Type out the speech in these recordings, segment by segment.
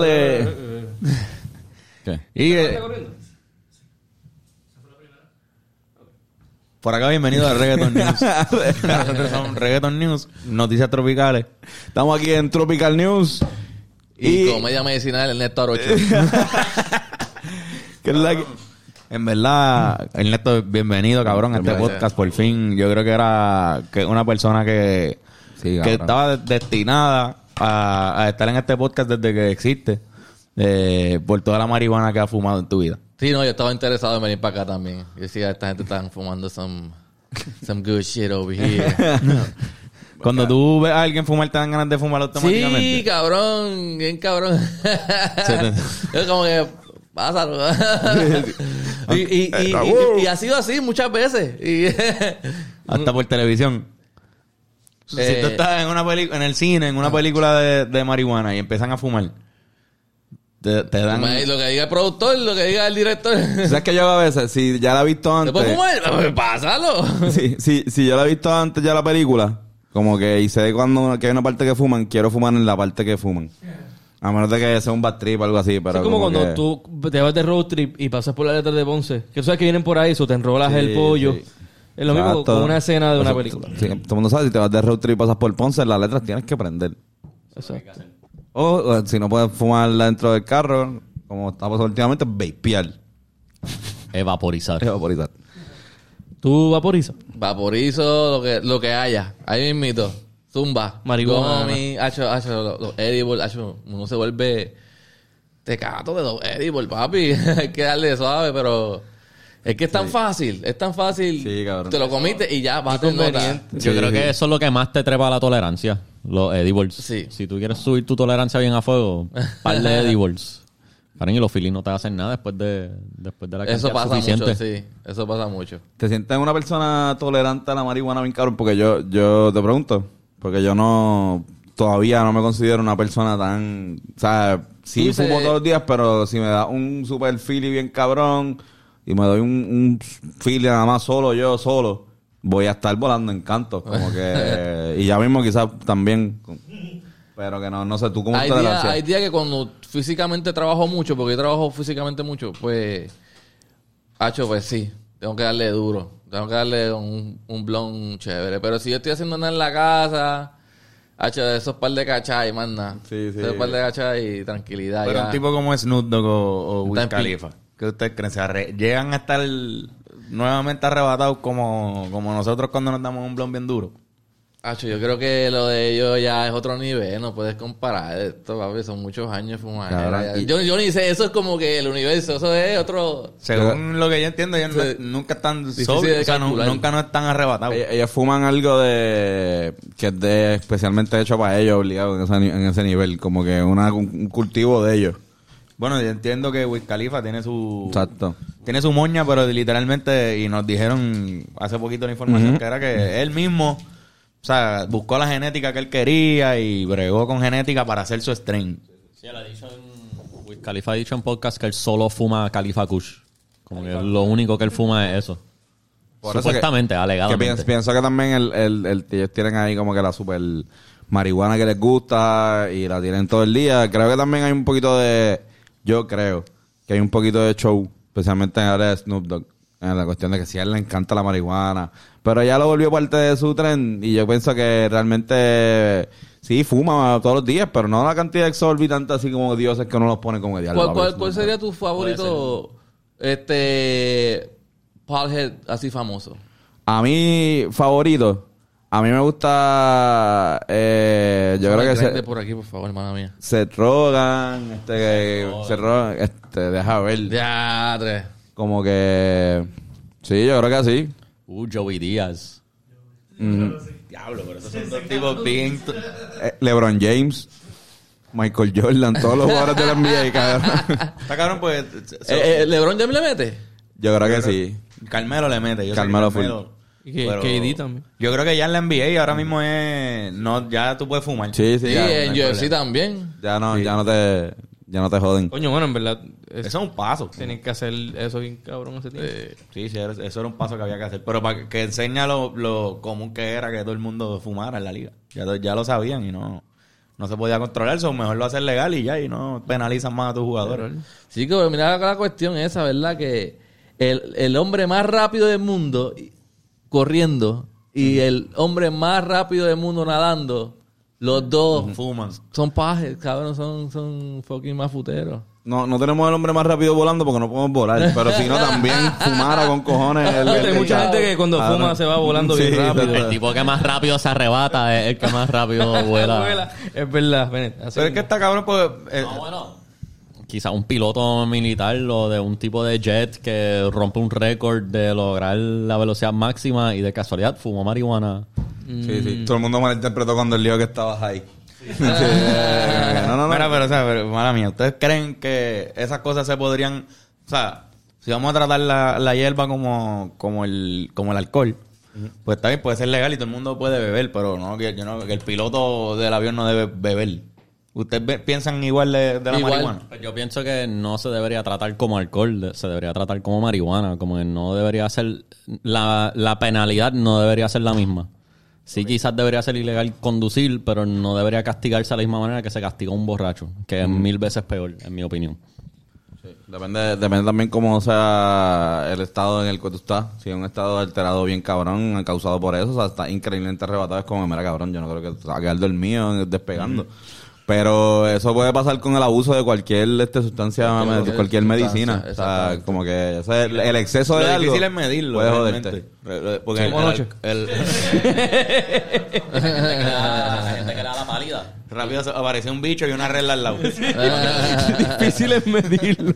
de- ¿Qué? Y, eh, por acá, bienvenido a Reggaeton News. Nosotros somos Reggaeton News, noticias tropicales. Estamos aquí en Tropical News. Y, Y, comedia medicinal Ernesto Arocho. que es la que- En verdad, Ernesto, bienvenido, cabrón, a este Gracias. podcast. Por fin, yo creo que era que una persona que, Sí, que cabrón. estaba de- destinada a, a estar en este podcast desde que existe, eh, por toda la marihuana que ha fumado en tu vida. Sí, no, yo estaba interesado en venir para acá también. Yo decía, esta gente está fumando some, some good shit over here. Cuando tú ves a alguien fumar, te dan ganas de fumar sí, automáticamente. cabrón, bien cabrón. es como que, pásalo. y, y, y, y- y ha sido así muchas veces. Y Hasta por televisión. Si Eh, tú estás en una peli- en el cine, en una película de, de marihuana y empiezan a fumar, te, te dan... lo que diga el productor, lo que diga el director. ¿Sabes que yo hago a veces? Si ya la he visto ¿Te puedo antes. fumar? Pásalo. Si, si, si yo la he visto antes ya la película, como que y sé cuando que hay una parte que fuman, quiero fumar en la parte que fuman. A menos de que sea un bad trip o algo así, pero es como, cuando que- tú te vas de road trip y pasas por la letra de Ponce. Que tú sabes que vienen por ahí, eso te enrolas el pollo. sí. Es lo mismo con una escena de una película. Sí, todo el mundo sabe, si te vas de road trip y pasas por Ponce, las letras tienes que prender. Exacto. O, o si no puedes fumar dentro del carro, como está pasando últimamente, vapear. Evaporizar. Evaporizar. ¿Tú vaporizas? Vaporizo, lo que, lo que haya. Ahí mismito. Zumba. Marihuana. Gomi, hacho, hacho, los, los edibles, hacho, uno se vuelve tecato de los edibles, papi. Hay que darle suave, pero es que es tan fácil, es tan fácil. Sí, cabrón. Te lo comiste y ya, vas a tener. Yo creo sí. que eso es lo que más te trepa a la tolerancia. Los edibles. Sí. Si tú quieres subir tu tolerancia bien a fuego, par de edibles. Karen, y los filis no te hacen nada después de, después de la Eso cantidad pasa suficiente. mucho, sí. Eso pasa mucho. ¿Te sientes una persona tolerante a la marihuana bien cabrón? Porque yo, yo te pregunto, porque yo no, todavía no me considero una persona tan, o sea, sí fumo todos los días, pero si me da un super feeling bien cabrón y me doy un, un feeling nada más solo, yo solo, voy a estar volando en cantos, como que, y ya mismo quizás también, pero que no, no sé, tú cómo Hay te días, relacionas? hay días que cuando físicamente trabajo mucho, porque yo trabajo físicamente mucho, pues, hacho, pues sí, tengo que darle duro, tengo que darle un, un blon chévere. Pero si yo estoy haciendo nada en la casa, hacho, esos par de cachai, nada. Sí, sí. Esos par de cachai y tranquilidad. Pero ya. un tipo como Snoop Dogg o, o Wiz Khalifa, ¿qué ustedes creen? ¿Se arre- ¿Llegan a estar nuevamente arrebatados como, como nosotros cuando nos damos un blon bien duro? Hacho, yo creo que lo de ellos ya es otro nivel, no puedes comparar esto, papi, son muchos años y- Yo, yo ni sé, eso es como que el universo, eso es otro... Según lo que yo entiendo, ellos no- nunca están sobrios, de o sea, no- calcular. nunca no están arrebatados. Ellas, ellas fuman algo de que es de especialmente hecho para ellos, obligado en ese, en ese nivel, como que una, un, un cultivo de ellos. Bueno, yo entiendo que Wiz Khalifa tiene su Exacto. tiene su moña, pero literalmente y nos dijeron hace poquito la información que era que él mismo, o sea, buscó la genética que él quería y bregó con genética para hacer su strain. Sí, él ha dicho en... Wiz Khalifa ha dicho en podcast que él solo fuma Khalifa Kush. Como que lo único que él fuma es eso. Por eso Supuestamente, que, que alegadamente. pienso, pienso que también el, el, el- ellos tienen ahí como que la super marihuana que les gusta y la tienen todo el día. Creo que también hay un poquito de, yo creo, que hay un poquito de show, especialmente en el área de Snoop Dogg, en la cuestión de que si a él le encanta la marihuana. Pero ya lo volvió parte de su tren y yo pienso que realmente sí fuma todos los días, pero no la cantidad exorbitante así como dioses que uno los pone como diablo. ¿Cuál, cuál, cuál Dogg". sería tu favorito, este, Paulhead así famoso? A mí, favorito. A mí me gusta. Eh, yo creo que se, por aquí, por favor, hermana mía. Seth Rogen. Este, Seth Rogen, este, deja ver. Ya, tres. Como que. Sí, yo creo que sí. Uh, Joey Díaz. Diablo, pero esos son dos tipos bien... Eh, LeBron James. Michael Jordan. Todos los jugadores de la NBA, cabrón. Está cabrón pues so- Eh, eh, ¿LeBron James le mete? Yo creo que sí. Carmelo le mete. Yo Carmelo full. Y que- pero KD también. Yo creo que ya en la NBA ahora mismo es... No, ya tú puedes fumar. Sí, sí. Sí, ya, en no UFC problema. también. ya no, ya no te. Ya no te joden. Coño, bueno, en verdad. es- Eso es un paso. Tienen que hacer eso bien cabrón ese tiempo. Eh, sí, sí, eso era un paso que había que hacer. Pero para que, enseña lo, lo común que era que todo el mundo fumara en la liga. Ya, lo- ya lo sabían y no, no se podía controlar, eso mejor lo hacen legal y ya, y no penalizan más a tus jugadores. Sí, que pero mira la cuestión esa, ¿verdad? Que el, el hombre más rápido del mundo y- corriendo y el hombre más rápido del mundo nadando, los dos Fuman. son pajes, cabrón, son, son fucking mafuteros. No, no tenemos el hombre más rápido volando porque no podemos volar. Pero si no, también fumara con cojones. el- Hay el- mucha gente que cuando Cabrón. fuma se va volando Sí, bien rápido. El tipo que más rápido se arrebata es el que más rápido vuela. Es verdad, Bennett. Pero es que está cabrón, pues. eh, No, bueno. Quizá un piloto militar o de un tipo de jet que rompe un récord de lograr la velocidad máxima y de casualidad fumó marihuana. Sí, sí. Todo el mundo malinterpretó cuando él dijo que estabas ahí. Sí, no, no, no. Mira, pero, o sea, pero, mala mía, ¿ustedes creen que esas cosas se podrían, o sea, si vamos a tratar la, la hierba como, como el, como el alcohol, pues está bien, puede ser legal y todo el mundo puede beber, pero no, que, yo no- que el piloto del avión no debe beber. ¿Ustedes piensan igual de, de la Igual. marihuana? Pues yo pienso que no se debería tratar como alcohol, se debería tratar como marihuana, como que no debería ser, la, la penalidad no debería ser la misma. Sí, quizás debería ser ilegal conducir, pero no debería castigarse de la misma manera que se castiga a un borracho, que es mil veces peor, en mi opinión. Depende, depende también cómo sea el estado en el que tú estás. Si es un estado alterado bien cabrón, causado por eso, o sea, está increíblemente arrebatado, es como, mira cabrón, yo no creo que te va a quedar dormido despegando. Pero eso puede pasar con el abuso de cualquier este, sustancia, Cualquier de cualquier medicina. O sea, como que el, el exceso de Lo algo difícil es medirlo, puede joderte. Porque el, Como noche. el- La gente que le da la pálida. rápido apareció un bicho y una regla al lado. Difícil es medirlo.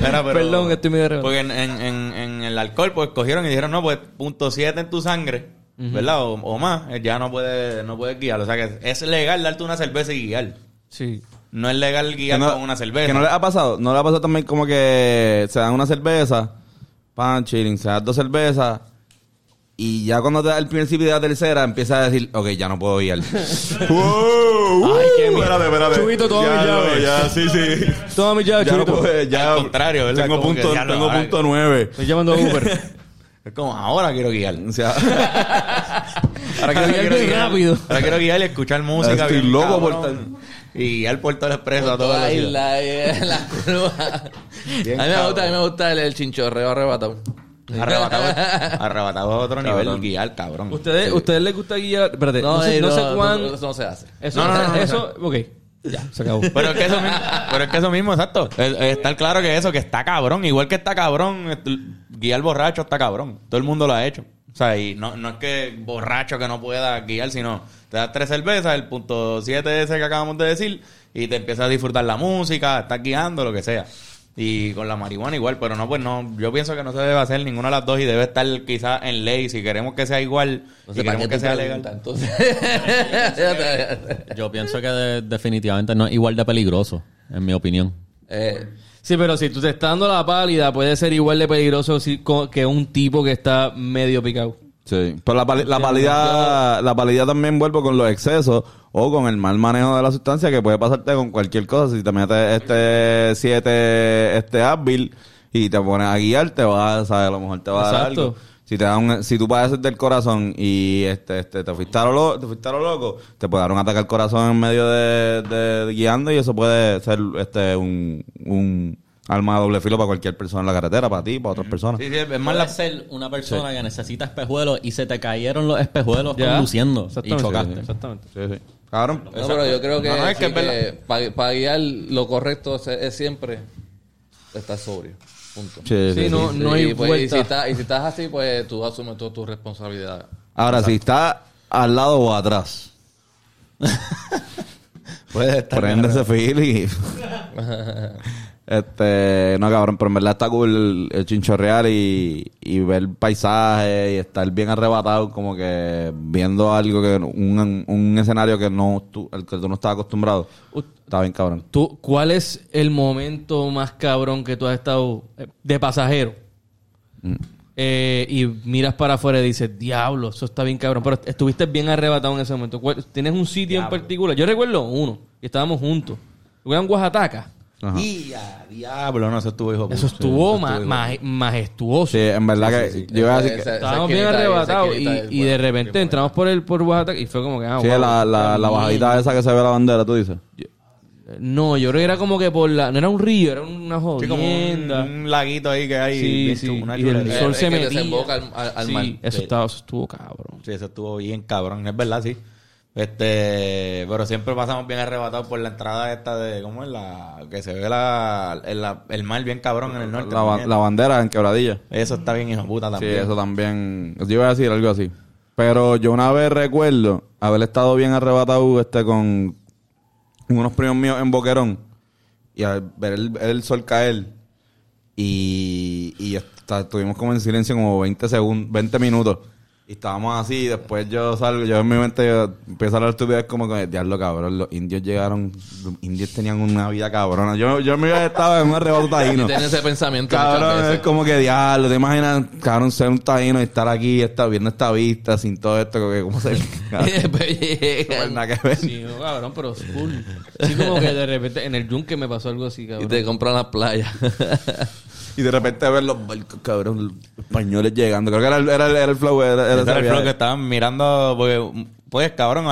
Pero- Perdón, estoy medio. Porque en, en, en, en el alcohol, pues cogieron y dijeron, no, pues punto 7 en tu sangre, ¿verdad? O, o más, ya no puedes no puedes guiar. O sea que es legal darte una cerveza y guiar. Sí. No es legal guiar no- con una cerveza. Que no le ha pasado. No le ha pasado también como que se dan una cerveza, pan, chilling, se dan dos cervezas. Y ya cuando te da el principio de la tercera, empieza a decir, ok, ya no puedo guiar. wow, Ay, qué miedo. espérate, espérate. Chubito, toma Ya, mi no, llave. Ya, sí, sí. Toma mi llave, Ya no puedo, ya. Al contrario, ¿verdad? Tengo Como punto, tengo punto nueve. Estoy llamando a Uber. Es como, ahora quiero guiar. O sea, Para que guiar bien rápido. Ahora quiero guiar y escuchar música. Estoy bien loco por cabrón. Y guiar por todo el expreso a toda Toda la isla, eh, la curva. a mí Bien me gusta, cabrón. a mí me gusta el, el chinchorreo arrebatado. Arrebatado, arrebatado a otro Cabrón. nivel, guiar, cabrón. ¿Ustedes, ¿Ustedes les gusta guiar? Espérate, no, No, sé, eh, no no, sé no, cuán... eso no se hace. Eso, No, no, no, no. eso, ok. Ya, se acabó. Pero es que eso mismo, pero es que eso mismo, exacto. Es- es Estar claro que eso, que está cabrón. Igual que está cabrón, guiar borracho está cabrón. Todo el mundo lo ha hecho. O sea, y no, no es que borracho que no pueda guiar, sino te das tres cervezas, el punto siete ese que acabamos de decir, y te empiezas a disfrutar la música, estás guiando, lo que sea. Y con la marihuana igual, pero no, pues no, yo pienso que no se debe hacer ninguna de las dos y debe estar quizás en ley si queremos que sea igual No y sé para queremos que sea legal. entonces. Yo pienso que de- definitivamente no es igual de peligroso, en mi opinión. eh, Sí, pero si tú te estás dando la pálida, puede ser igual de peligroso si- que un tipo que está medio picado. Sí, pero la, pali- la palidad, la palidad también vuelve con los excesos o con el mal manejo de la sustancia que puede pasarte con cualquier cosa. Si te metes este 7, este Advil y te pones a guiar, te vas, ¿sabes? A lo mejor te va a dar Exacto. algo. Si te da un, si tú padeces del corazón y este, este, te fuiste a lo, lo- te fuiste a lo loco, te puede dar un ataque al corazón en medio de, de- de guiando y eso puede ser este un, un arma de doble filo para cualquier persona en la carretera, para ti, para otras personas. Sí, sí, es más la, ser una persona que necesita espejuelos y se te cayeron los espejuelos Ya. conduciendo y Exactamente. chocaste. Exactamente. Sí, sí. Cabrón. no, pero yo creo que, No, no, es que es verdad. para guiar lo correcto es, es siempre estar sobrio. Punto. Sí, Sí, sí, no, sí. no hay y, pues, y, si estás, y si estás así, pues tú asumes toda tu responsabilidad. Ahora, si está al lado o atrás, puede estar prende ese y... este, no cabrón, pero en verdad está cool el, chinchorreal y, y ver paisajes y estar bien arrebatado, como que viendo algo que, un, un escenario que no, tú, el que tú no estabas acostumbrado. Está bien cabrón. ¿Tú, ¿Cuál es el momento más cabrón que tú has estado eh, de pasajero? Eh, y miras para afuera y dices, diablo, eso está bien cabrón. Pero estuviste bien arrebatado en ese momento. ¿Cuál- ¿Tienes un sitio en particular? Yo recuerdo uno, y estábamos juntos. Recuerdan Oaxaca. Ajá. Y a diablo, no, eso estuvo hijo Eso estuvo Sí, ma- ma- majestuoso. Sí, en verdad que yo iba a decir que... Esa- Estábamos bien arrebatados y, de repente entramos por el por Oaxaca y fue como que ah, Sí, wow, la, la, bajadita esa que se ve la bandera, tú dices. No, yo creo que era como que por la no era un río, era una Sí, como un, jodienda. un laguito ahí que hay. Sí, sí, una y el sol se que metía. al- al- al sí, mar. eso Sí. estaba eso estuvo cabrón. Sí, eso estuvo bien cabrón, es verdad, sí. Este, pero siempre pasamos bien arrebatados por la entrada esta de, ¿cómo es la? Que se ve la, el, la- el mar bien cabrón en el norte. La, bandera en quebradilla. Eso está bien hijo puta Sí, también. eso también. Yo iba a decir algo así. Pero yo una vez recuerdo haber estado bien arrebatado este con unos primos míos en Boquerón y al ver el, el sol caer y, y está- estuvimos como en silencio como 20 segundos, 20 minutos. Y estábamos así, y después yo salgo, yo en mi mente yo empiezo a hablar estupidez como que, diablo cabrón, los indios llegaron, los indios tenían una vida cabrona. Yo, yo me había estado en un arrebato taíno. Y tiene ese pensamiento Cabrón, es como que diablo, te imaginas, cabrón, ser un taíno y estar aquí, estar viendo esta vista, sin todo esto, como que, ¿cómo se Y ver. Sí, no, cabrón, pero es cool. Sí, como que de repente en el yunque me pasó algo así, y cabrón. te compran las playas. Y de repente ver los barcos, cabrón, los españoles llegando. Creo que era el, era el, era el flow, era, era el flow que estaban mirando, porque, pues cabrón,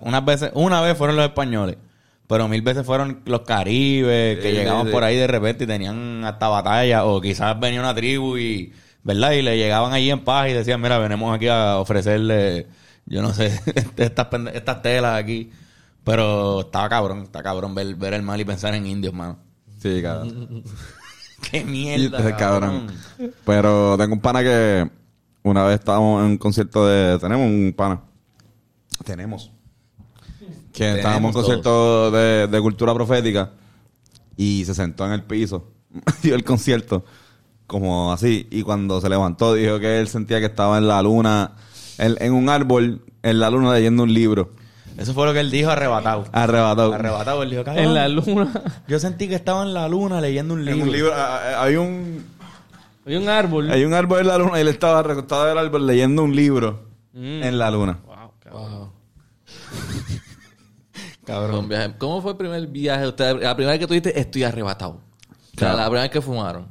unas veces, una vez fueron los españoles, pero mil veces fueron los caribes, que Sí, llegaban sí. por ahí de repente y tenían hasta batalla, o quizás venía una tribu y, ¿verdad? Y le llegaban allí en paz y decían, mira, venimos aquí a ofrecerle, yo no sé, estas, pende- estas telas aquí. Pero estaba cabrón, está cabrón ver, ver el mal y pensar en indios, mano. Sí, cabrón. Qué mierda, este cabrón. Pero tengo un pana que una vez estábamos en un concierto de... Tenemos un pana. Tenemos. Que estábamos en un concierto de, de cultura profética y se sentó en el piso. Dio el concierto como así. Y cuando se levantó dijo que él sentía que estaba en la luna, en, en un árbol, en la luna leyendo un libro. Eso fue lo que él dijo arrebatado. Arrebatado. Arrebatado, él dijo, cabrón. En la luna Yo sentí que estaba en la luna leyendo un En libro. un libro, hay un había un árbol. hay un árbol en la luna y él estaba recostado del árbol leyendo un libro Mm. en la luna. Wow, cabrón. Wow. Cabrón. Viaje. ¿Cómo fue el primer viaje? Usted, la primera vez que tú dijiste, estoy arrebatado. O sea, Claro. la primera vez que fumaron.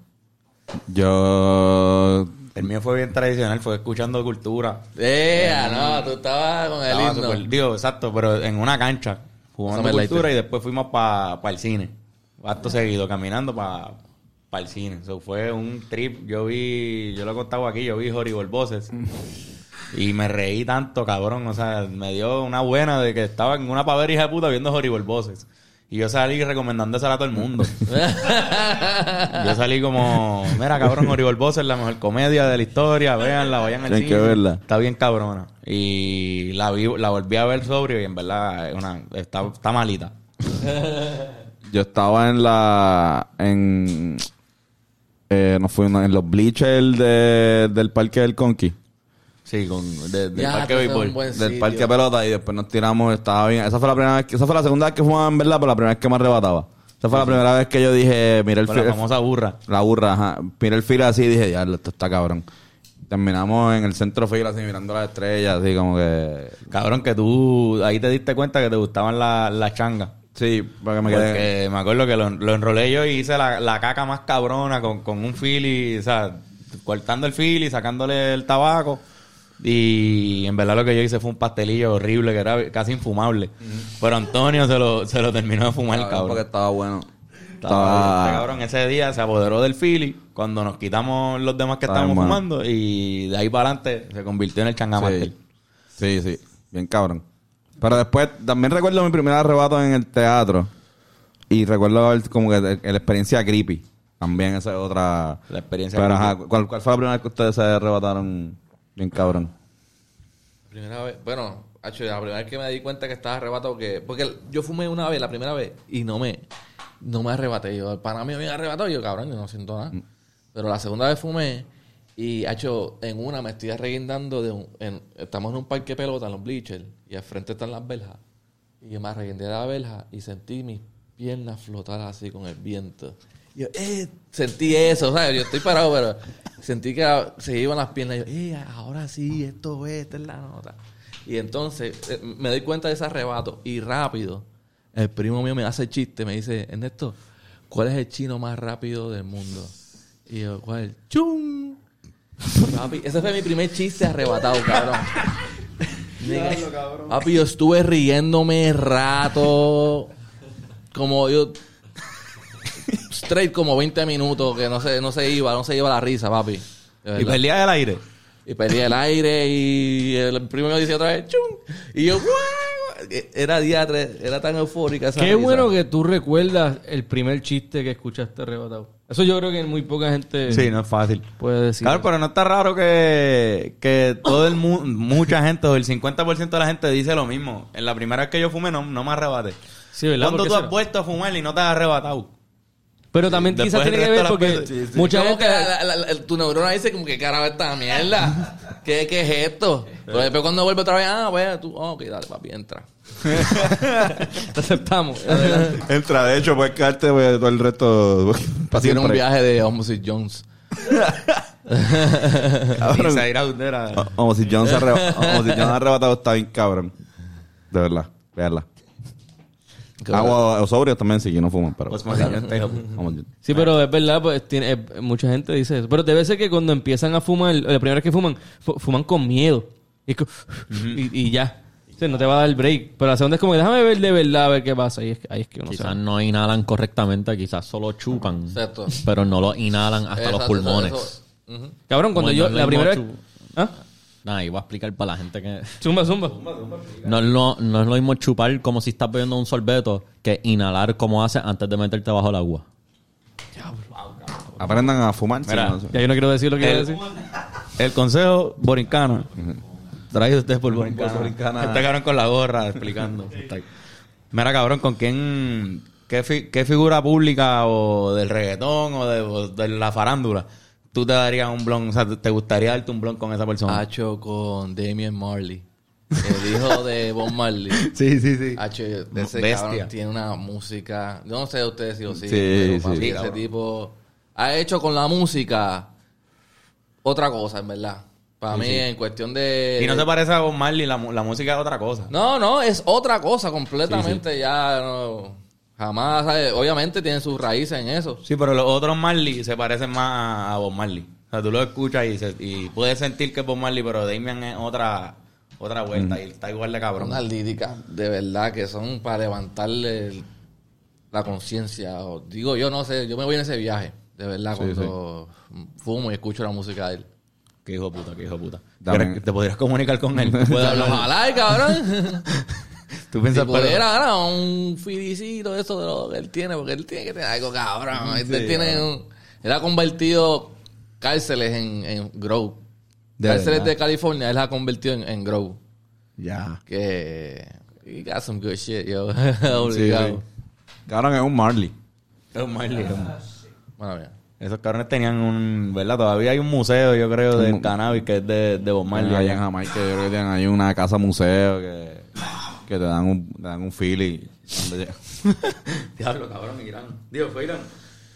Yo El mío fue bien tradicional, fue escuchando cultura. Eh, no, tú estabas con el Estaba himno. digo, exacto, pero en una cancha, jugando cultura y después fuimos para el cine. Acto seguido, caminando para el cine. Eso fue un trip. Yo vi, yo lo he contado aquí, yo vi Horrible Voices. Y me reí tanto, cabrón. O sea, me dio una buena de que estaba en una pavera hija de puta viendo Horrible Voices. Y yo salí recomendándosela a todo el mundo. Yo salí como, mira, cabrón, Horrible Voices es la mejor comedia de la historia, véanla, vayan al cine. que verla. Está bien cabrona. Y la vi, la volví a ver sobrio y en verdad es una, está, está malita. yo estaba en la en eh, nos fuimos en los bleachers de- del parque del Conqui. Sí, con, de- del Ya, parque béisbol. del parque de pelota y después nos tiramos, estaba bien. Esa fue la primera vez que, esa fue la segunda vez que fumaba en verdad, pero la primera vez que me arrebataba. Esa fue la primera vez que yo dije, mira el Con la famosa burra. la burra, ajá. Miré el fila así y dije, diablo, esto está cabrón. Terminamos en el centro fila así mirando las estrellas, así como que Cabrón, que tú ahí te diste cuenta que te gustaban la- las changas. sí, porque me quedé Porque me acuerdo que lo, lo enrolé yo y hice la, la caca más cabrona con, con un fili, o sea, cortando el fili, sacándole el tabaco. Y en verdad lo que yo hice fue un pastelillo horrible que era casi infumable. Pero Antonio se lo, se lo terminó de fumar, Cabrón, cabrón. porque estaba bueno. Estaba- este cabrón ese día se apoderó del Philly cuando nos quitamos los demás que Estaba estábamos fumando y de ahí para adelante se convirtió en el changamaster. Sí. sí, sí, bien cabrón. Pero después también recuerdo mi primer arrebato en el teatro y recuerdo el- como que la experiencia creepy. También esa es otra La experiencia Pero, creepy. ajá, ¿cuál, ¿cuál fue la primera vez que ustedes se arrebataron bien cabrón? Primera vez, bueno, hacho, la primera vez que me di cuenta que estaba arrebatado, que, porque yo fumé una vez, la primera vez, y no me, no me arrebaté. Yo, el pana mío me arrebatado, y yo, cabrón, yo no siento nada. Pero la segunda vez fumé, y hecho, en una me estoy arreguindando de un, en- estamos en un parque de pelota, en los bleachers, y al frente están las verjas. Y yo me arreguindé de la verja y sentí mis piernas flotar así con el viento. Yo, eh, sentí eso, ¿sabes? Yo estoy parado, pero sentí que se iban las piernas. Y yo, eh, ahora sí, esto es, esta es la nota. Y entonces eh, me doy cuenta de ese arrebato. Y rápido, el primo mío me hace el chiste, me dice, Ernesto, ¿cuál es el chino más rápido del mundo? Y yo, ¿cuál? ¡Chum! Papi, ese fue mi primer chiste arrebatado, cabrón. Papi, yo estuve riéndome rato. Como yo. Straight como 20 minutos que no se, no se iba, no se iba la risa, papi. Y perdía el aire. Y perdí el aire y el primero dice otra vez, ¡chum! Y yo, ¡guau! Era diatre, era tan eufórica esa Qué risa. bueno que tú recuerdas el primer chiste que escuchaste arrebatado. Eso yo creo que muy poca gente Sí, no es fácil. puede decir. Claro, pero no está raro que, que todo el mundo, mucha gente, o el 50% de la gente dice lo mismo. En la primera vez que yo fumé, no, no me arrebate. Sí, ¿verdad? ¿Cuándo ¿Por qué tú has vuelto a fumar y no te has arrebatado? Pero también quizás tiene que ver porque sí, sí. mucha gente... que la- la- la- tu neurona dice como que carajo esta mierda. ¿Qué, ¿Qué es esto? Pero después cuando vuelve otra vez, ah, pues tú, oh, ok, dale, papi, entra. Te aceptamos. Entra, de hecho, puedes quedarte pues, todo el resto para Tiene un viaje de Homicide Jones. Cabrón. Como si si John arrebatado está bien cabrón. De verdad, veanla. Agua o sobrio también sí, que no fuman, pero. Pues, Sí, pero es verdad, pues tiene, eh, mucha gente dice eso. Pero debe ser que cuando empiezan a fumar, la primera vez que fuman, fu- fuman con miedo. Y, y, y ya. O sea, no te va a dar el break. Pero la segunda es como, déjame ver de verdad a ver qué pasa. Y es que, ahí es que uno Quizás sabe. no inhalan correctamente, quizás solo chupan. Exacto. Pero no lo inhalan hasta los pulmones. eso-. Cabrón, cuando yo, no la primera vez... ¿Ah? Nada, iba a explicar para la gente que... Zumba, zumba. No es, lo, no es lo mismo chupar como si estás bebiendo un sorbeto que inhalar como haces antes de meterte bajo el agua. Aprendan a fumar. sí, Mira, no sé. Ya yo no quiero decir lo que El- quiero decir. El consejo borincano. Traído usted por Borincana. borincana. Este cabrón con la gorra explicando. Mira, cabrón, ¿con quién? Qué, fi- qué figura pública o del reggaetón o de, o de la farándula tú te darías un blon? O sea, ¿te gustaría darte un blon con esa persona? Hacho con Damian Marley. El hijo de Bob Marley. sí, sí, sí. Hacho, ese Bestia. cabrón tiene una música. Yo no sé de ustedes si lo siguen, Sí, pero sí. papi, Sí, ese cabrón. tipo ha hecho con la música otra cosa, en verdad. Para mí, en cuestión de. Y no se parece a Bob Marley, la, la música es otra cosa. No, no, es otra cosa completamente. Ya no. Jamás, ¿sabes? obviamente tienen sus raíces en eso. Sí, pero los otros Marley se parecen más a Bob Marley. O sea, tú lo escuchas y, se- y puedes sentir que es Bob Marley, pero Damian es otra otra vuelta y está igual de cabrón. Unas líricas de verdad que son para levantarle la conciencia. o- Digo, yo no sé, yo me voy en ese viaje, de verdad, cuando fumo y escucho la música de él. Qué hijo de puta, qué hijo de puta. Dame. ¿Crees que ¿Te podrías comunicar con él? ¿Puedes hablar? Ojalá, cabrón. Tú si piensas, pero- pudiera, ahora un filicito de eso de lo que él tiene, porque él tiene que tener algo cabrón. Este tiene un- él ha convertido cárceles en, en Grow. De cárceles verdad. de California, él ha convertido en, en Grow. Ya. Que. He got some good shit, yo. Sí, Obligado. sí. Cabrón, es un Marley. Es un Marley. es un- Bueno, mira. Esos cabrones tenían un... ¿Verdad? Todavía hay un museo, yo creo, de Un- cannabis que es de, de Bob Marley. Allá en Jamaica, yo creo que tienen ahí una casa museo que, que te dan un, te dan un. Donde llega- Diablo, cabrón, Irán. Digo, ¿fue Irán?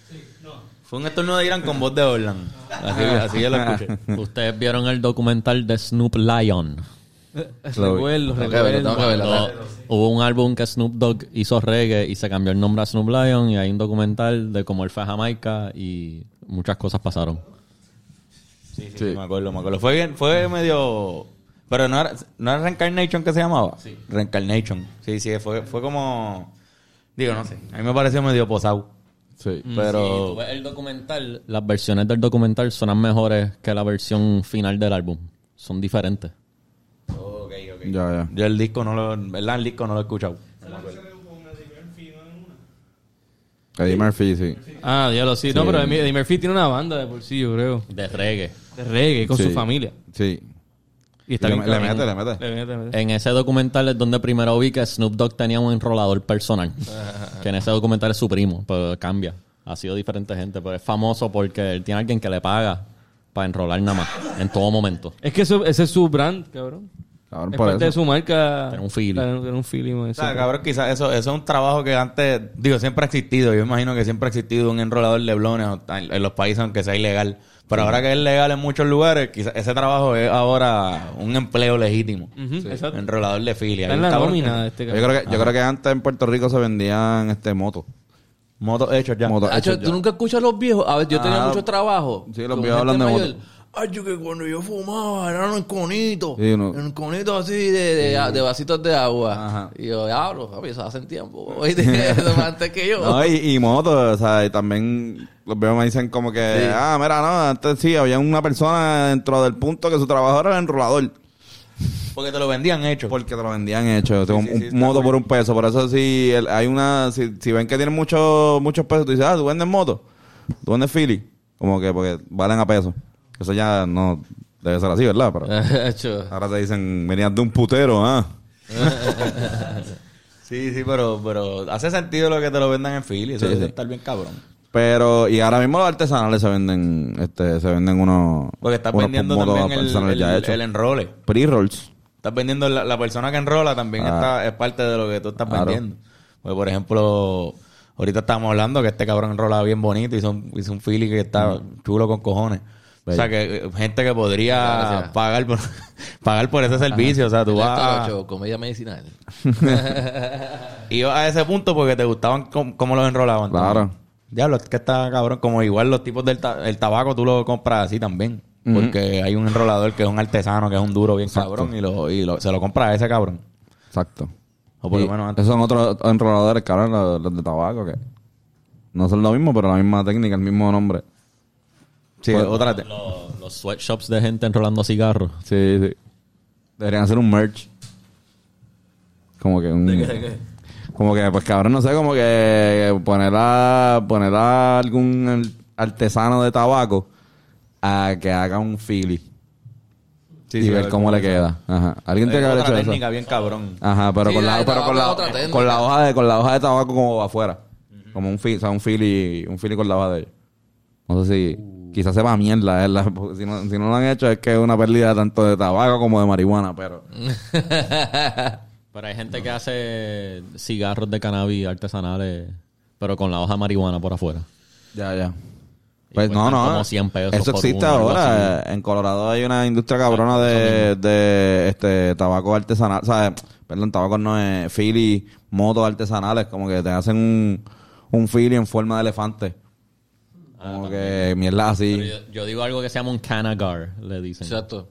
Sí, no. Fue un estornudo de Irán con voz de Orlan. Así, así yo lo escuché. Ustedes vieron el documental de Snoop Lion. Recuerdo, Tengo que verlo, recuerdo. tengo que verlo. Cuando hubo un álbum que Snoop Dogg hizo reggae y se cambió el nombre a Snoop Lion y hay un documental de cómo él fue a Jamaica y muchas cosas pasaron. Sí, sí, sí, me acuerdo, me acuerdo. Fue, bien- fue medio... Pero no era, no era Reincarnation que se llamaba. Sí. Reincarnation. Sí, sí, fue, fue como... Digo, no sé. A mí me pareció medio posado. Sí. Si Pero... tú ves el documental, las versiones del documental suenan mejores que la versión final del álbum. Son diferentes. Ok, ok. Ya, ya. Yo el disco no lo... ¿Verdad? El disco no lo he escuchado. Eddie Murphy, sí. Ah, ya lo sí. No, pero Eddie Eddie Murphy tiene una banda de por sí, yo creo. De reggae. De reggae con Sí. su familia. Sí. Y está le, bien le mete, le mete. Le mete, le mete. En ese documental es donde primero vi que Snoop Dogg tenía un enrolador personal. que en ese documental es su primo, pero cambia. Ha sido diferente gente, pero es famoso porque él tiene a alguien que le paga para enrolar nada más, en todo momento. Es que eso, ese es su brand, cabrón. Cabrón, Es por parte de eso. su marca. Tener un feeling. Tener un feeling. O sea, cabrón, quizás eso, eso es un trabajo que antes, digo, siempre ha existido. Yo imagino que siempre ha existido un enrolador de blones en, los países, aunque sea ilegal. Pero ahora que es legal en muchos lugares, quizás ese trabajo es ahora un empleo legítimo. Exacto. Enrolador de filia. Está en la nómina de este Yo cabrón. creo, que, yo creo que antes en Puerto Rico se vendían este motos. Motos hechos ya. Motos hechos ¿Tú ya. nunca escuchas a los viejos? A ver, yo tenía Ah, mucho trabajo. sí, los viejos hablan de mayor. Ay, yo que cuando yo fumaba eran en conitos. Sí, no. En conitos así de, de, de vasitos de agua. Ajá. Y yo, diablo, papi, eso hace tiempo. Oíste, antes que yo. No, y, y motos, o sea, y también los veo me dicen como que, Sí. ah, mira, no, antes sí, había una persona dentro del punto que su trabajo era el enrolador. Porque te lo vendían hecho. Porque te lo vendían hecho, un, sí, sí, un está moto por un peso. Por eso si el- hay una, si, si ven que tienen muchos muchos pesos, tú dices, ah, tú vendes moto, tú vendes Philly, como que porque valen a peso. Eso ya no debe ser así, ¿verdad? Pero ahora te dicen, venías de un putero, ah. Sí, sí, pero, pero hace sentido lo que te lo vendan en Philly. Eso Sí, debe sí. estar bien cabrón. Pero, y ahora mismo los artesanales se venden, este, se venden unos, Porque estás unos vendiendo también el, el, ya el enrole. Pre-rolls. Estás vendiendo la, la persona que enrola también Ah. está, es parte de lo que tú estás Claro. vendiendo. Porque, por ejemplo, ahorita estábamos hablando que este cabrón enrola bien bonito, hizo un, hizo un Philly que está chulo con cojones. O sea, que eh, gente que podría Gracias. pagar por, pagar por ese servicio. O sea, tú vas a, comedia medicinal. ibas a ese punto porque te gustaban cómo, los enrolaban. Claro. Diablo, es que está cabrón. Como igual los tipos del ta- el tabaco tú lo compras así también. Porque hay un enrolador que es un artesano, que es un duro bien Exacto. cabrón. Y, lo, y lo- se lo compra a ese cabrón. Exacto. O por lo menos antes. Esos son otros enroladores, cabrón, los, los de tabaco, que no son lo mismo, pero la misma técnica, el mismo nombre. Sí, Pues, otra. te- Los, los sweatshops de gente enrolando cigarros. Sí, sí. Deberían hacer un merch. Como que un... Como que, pues cabrón, no sé, como que poner a, poner a algún artesano de tabaco a que haga un Philly. Sí, y sí, ver cómo cómo le queda. Ajá. Alguien tiene que Es haber hecho técnica eso. bien cabrón. Ajá, pero Sí, con la la, de pero con la, es otra técnica. con la hoja de, con la hoja de tabaco como afuera. Como un fil, o sea, un Philly, un Philly con la hoja de ellos. No sé si, quizás sepa mierda, ¿verdad? Porque si no, si no lo han hecho es que es una pérdida tanto de tabaco como de marihuana, pero. Pero hay gente que hace cigarros de cannabis artesanales, pero con la hoja de marihuana por afuera. Ya, ya. Pues no, no. como 100 pesos Eso existe uno, ahora. En Colorado hay una industria cabrona de, de este tabaco artesanal. O sea, perdón, tabaco no es Philly, motos artesanales. Como que te hacen un, un Philly en forma de elefante. Como que mierda así. Yo, yo digo algo que se llama un canagar, le dicen. Exacto.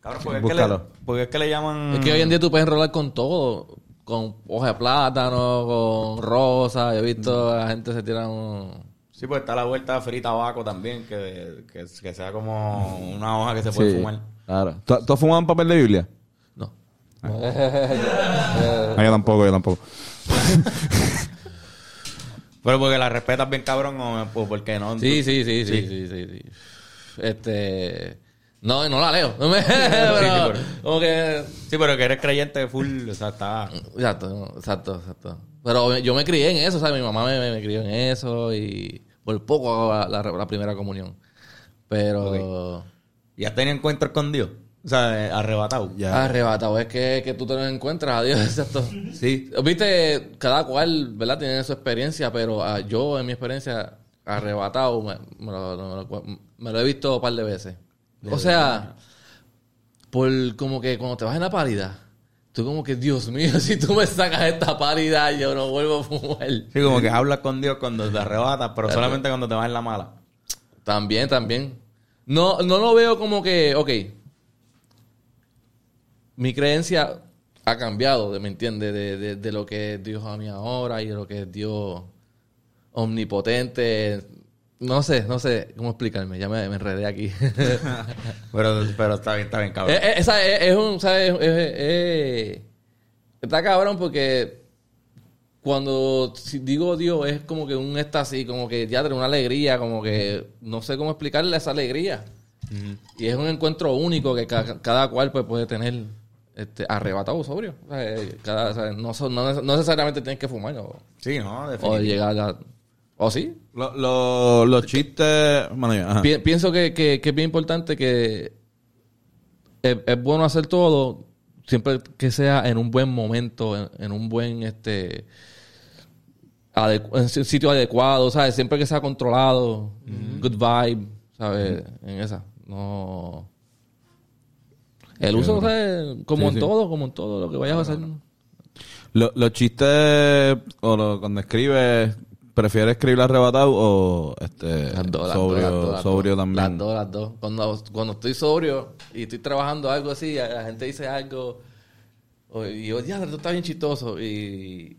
Cabrón, porque es, que le, porque es que le llaman. Es que hoy en día tú puedes enrolar con todo. Con hoja de plátano, con rosa. Yo he visto a la gente se tiran un... Sí, pues está la vuelta free tabaco también, que, que, que sea como una hoja que se puede Sí, fumar. Claro. ¿Tú, tú has fumado en papel de Biblia? No. Ah, yo tampoco, yo tampoco. Pero porque la respetas bien cabrón o o porque no. Sí, sí, sí, sí, sí, sí, sí. Este... No, no la leo. No me- pero, pero- como que... Sí, pero que eres creyente full, o sea, está. Exacto, exacto, exacto. Pero yo me crié en eso, ¿sabes? Mi mamá me, me- me crió en eso y por poco hago la, la- la primera comunión. Pero... ¿Y has tenido encuentros con Dios? O sea, eh, arrebatado. Arrebatado, es que, que tú te lo encuentras, adiós, exacto. Sí. Viste, cada cual, ¿verdad? Tiene su experiencia, pero ah, yo, en mi experiencia, arrebatado, me, me lo, me lo- me lo he visto un par de veces. O sea, por como que cuando te vas en la pálida, tú como que, Dios mío, si tú me sacas esta pálida, yo no vuelvo a fumar. Sí, como que hablas con Dios cuando te arrebatas, pero solamente cuando te vas en la mala. También, también. No, no lo veo como que, ok, mi creencia ha cambiado, ¿me entiendes? De, de, de lo que es Dios a mí ahora y de lo que es Dios omnipotente. No sé, no sé cómo explicarme, ya me, me enredé aquí. Pero, pero está bien, está bien, cabrón. Eh, eh, esa es, es un, ¿sabes? Es- es- es- está cabrón porque cuando digo Dios es como que un éxtasis, como que ya trae una alegría, como que no sé cómo explicarle esa alegría. Y es un encuentro único que ca- cada cual pues, puede tener este, arrebatado sobrio. O sea, eh, cada- o sea, no, son- no no necesariamente tienes que fumar o, Sí, no, o llegar a... ¿O sí? Lo- lo- los chistes. Bueno. Pi- pienso que, que- que es bien importante que es, es bueno hacer todo siempre que sea en un buen momento, en, en un buen este adecu- en un sitio adecuado, ¿sabes? Siempre que sea controlado, good vibe, ¿sabes? En esa. No. El uso, ¿sabes? Como Sí, en sí. todo, como en todo lo que vayas a hacer. Lo- los chistes, o lo- cuando escribes, ¿prefieres escribir arrebatado o este, Las dos, las sobrio, dos, las dos, las sobrio también? Las dos, las dos. Cuando, cuando estoy sobrio y estoy trabajando algo así, la gente dice algo o- y yo, ya, tú estás bien chistoso y...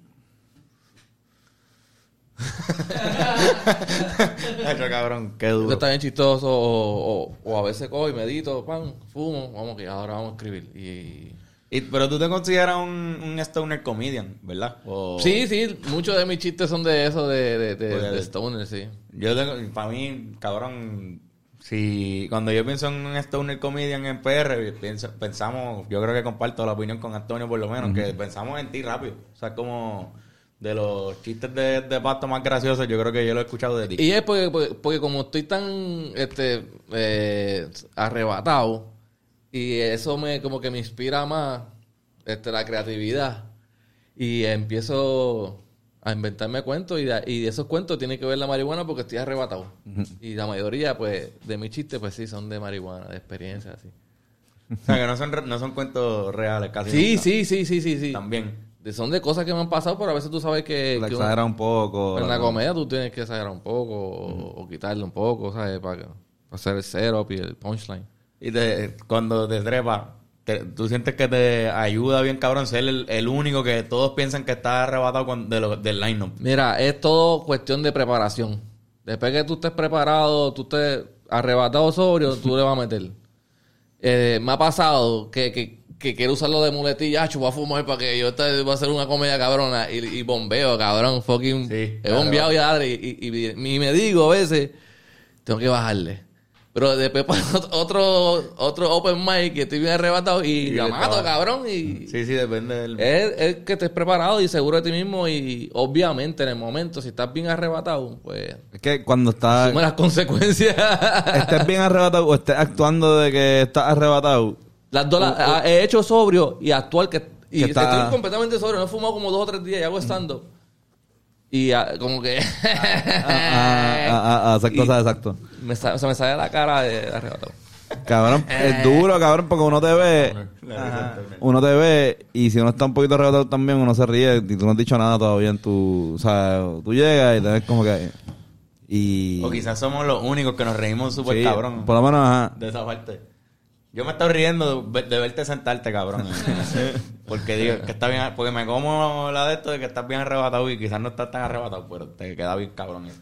Hacho, cabrón, qué duro. estás bien chistoso o, o- o a veces cojo y medito, pan, fumo, vamos que ahora vamos a escribir. Y... Y- pero tú te consideras un, un stoner comedian, ¿verdad? O- Sí, sí, muchos de mis chistes son de eso, de, de, de, Pues, de Stoner, sí. Yo tengo, para mí, cabrón, si cuando yo pienso en un stoner comedian en PR, pienso- pensamos, yo creo que comparto la opinión con Antonio por lo menos, que pensamos en ti rápido. O sea, como de los chistes de, de pasto más graciosos, yo creo que yo lo he escuchado de ti. Y es porque, porque, porque como estoy tan este eh, arrebatado y eso me como que me inspira más este la creatividad y empiezo a inventarme cuentos y de, y de esos cuentos tiene que ver la marihuana porque estoy arrebatado. Y la mayoría pues de mis chistes pues sí son de marihuana, de experiencia así. O sea, que no son, re- no son cuentos reales casi. Sí, nunca. sí, sí, sí, sí, sí. También. De- son de cosas que me han pasado, pero a veces tú sabes que, La que exagera un poco. en la la- comedia tú tienes que exagerar un poco o, o quitarle un poco, ¿sabes? Para, para hacer el setup y el punchline. Y te- cuando te trepa, te- tú sientes que te ayuda bien, cabrón, ser el, el único que todos piensan que está arrebatado con- de lo- del line-up. Mira, es todo cuestión de preparación. Después que tú estés preparado, tú estés arrebatado sobrio, tú le vas a meter. Eh, me ha pasado que, que, que quiero usarlo de muletilla, ah, voy a fumar para que yo esta voy a hacer una comedia cabrona y, y bombeo, cabrón, fucking. Sí, he bombeado ya y, y, y- me digo a veces, tengo que bajarle. Pero después pasa otro, otro open mic que estoy bien arrebatado y, la mato, cabrón. Y, Sí, sí, depende del... es, es que estés preparado y seguro de ti mismo y obviamente en el momento, si estás bien arrebatado, pues Es que cuando estás, asume las consecuencias. estés bien arrebatado o estés actuando de que estás arrebatado, las dos las- ah, he hecho sobrio y actual que... Y Que está- estoy completamente sobrio, no he fumado como dos o tres días y hago stand Y ah, como que... ah, ah, ah, exacto, Y- exacto. me sa- se me sale la cara de arrebatado. Cabrón, es duro, cabrón, porque uno te ve, uno te ve y si uno está un poquito arrebatado también, uno se ríe y tú no has dicho nada todavía en tu, o sea, tú llegas y te ves como que y O quizás somos los únicos que nos reímos súper sí, cabrón por lo menos, ajá. de esa parte. Yo me estoy riendo de, de verte sentarte, cabrón. porque digo que está bien, porque me como la de esto de que estás bien arrebatado y quizás no estás tan arrebatado, pero te queda bien cabrón. eso.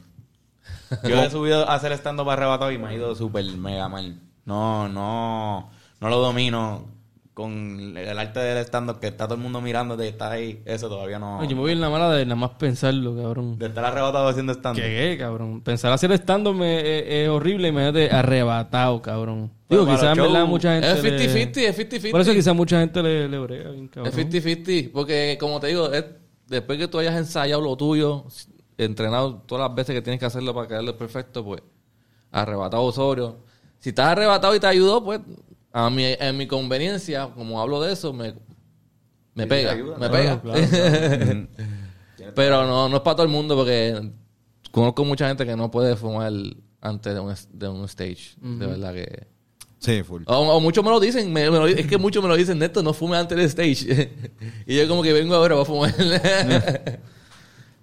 Yo he subido a hacer estando para arrebatado y me ha ido súper mega mal. No, no, no lo domino con el arte del stand que está todo el mundo mirándote y estás ahí. Eso todavía no. Yo me voy en la mala de nada más pensarlo, cabrón. De estar arrebatado haciendo stand ¿Qué, qué, cabrón? Pensar hacer stand me es, es horrible, imagínate arrebatado, cabrón. Pero Digo, quizás en verdad mucha gente. Es le- 50-50, es 50-50. Por eso quizás mucha gente le, le brega bien, cabrón. Es 50-50, porque como te digo, es- después que tú hayas ensayado lo tuyo, entrenado todas las veces que tienes que hacerlo para quedarlo perfecto, pues arrebatado o sobrio. Si estás arrebatado y te ayudó, pues a mi, en mi conveniencia, como hablo de eso, me, me pega, ayuda, me claro, pega. Pero no, no es para todo el mundo porque conozco mucha gente que no puede fumar antes de un, de un stage. De verdad que... Sí, full. O, o muchos me lo dicen, me- me lo- es que muchos me lo dicen, Neto, no fume antes del stage. y yo como que vengo ahora, voy a fumar.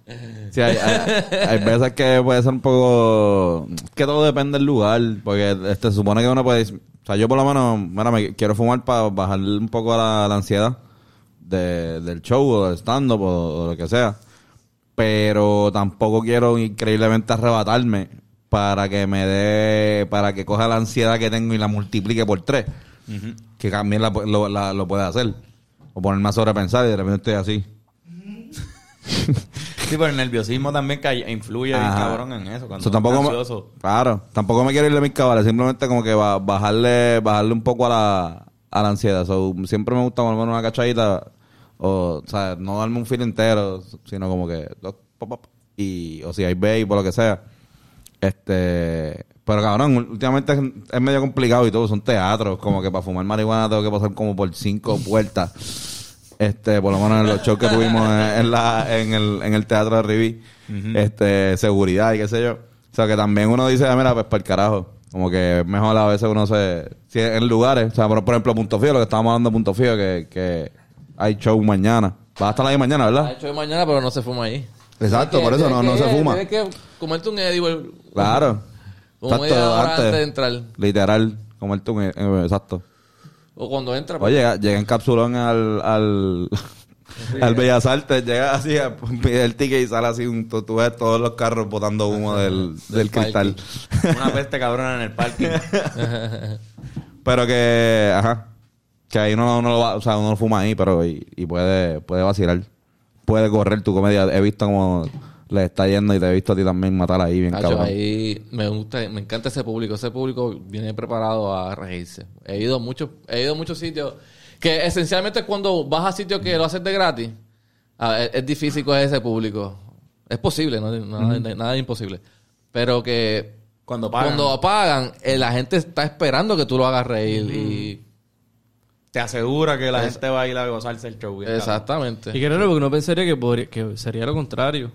Sí, hay, hay, hay veces que puede ser un poco... Que todo depende del lugar, porque este, se supone que uno puede... O sea, yo por lo menos, mira, me quiero fumar para bajar un poco la, la ansiedad de- del show o del stand-up o, o lo que sea. Pero tampoco quiero increíblemente arrebatarme para que me dé... Para que coja la ansiedad que tengo y la multiplique por tres. Que también la, lo, la- lo puede hacer. O ponerme a sobrepensar y de repente estoy así. Sí, pero el nerviosismo también que hay- influye Ajá. cabrón en eso. Cuando So, tampoco me, claro, tampoco me quiero ir de mis cabales, simplemente como que ba- bajarle, bajarle un poco a la, a la ansiedad. So, siempre me gusta ponerme una cachadita, o, o sea, no darme un feel entero, sino como que, y, o si hay béisbol o lo que sea. Este, pero cabrón, últimamente es, es medio complicado y todo, son teatros, como que para fumar marihuana tengo que pasar como por cinco puertas. Este, por lo menos en los shows que tuvimos en, en la, en el, en el teatro de Rivi, este, seguridad y qué sé yo. O sea que también uno dice, ah, mira, pues para el carajo. Como que es mejor a veces uno se, si en lugares, o sea, por, por ejemplo, Punto Fijo, lo que estábamos hablando de Punto Fijo, que, que hay show mañana, Va hasta la de mañana, ¿verdad? hecho de mañana, pero no se fuma ahí. Exacto, por eso no, no se fuma. Tienes que comerte un edible Claro. como media hora antes de entrar. Literal, comerte un... eh, exacto. O cuando entra. pues, Oye, llega, llega en capsulón al... al al Bellas Artes, llega así, a- pide el ticket y sale así, un, tú, ves todos los carros botando humo del, del cristal. Una peste cabrona en el parque. Pero que, ajá, que ahí uno, uno lo va, o sea, uno lo fuma ahí, pero y, y puede, puede vacilar. Puede correr tu comedia. He visto como le está yendo y te he visto a ti también matar ahí bien Nacho, cabrón. ahí me gusta, me encanta ese público. Ese público viene preparado a reírse. He ido a muchos, he ido a muchos sitios que esencialmente cuando vas a sitios que lo haces de gratis, ah, es, es difícil coger ese público. Es posible, no, nada, nada es imposible. Pero que Cuando pagan. cuando pagan, eh, la gente está esperando que tú lo hagas reír y Te asegura que la gente va a ir a gozarse el show. exactamente. Y que raro, porque uno pensaría que, podría- que sería lo contrario.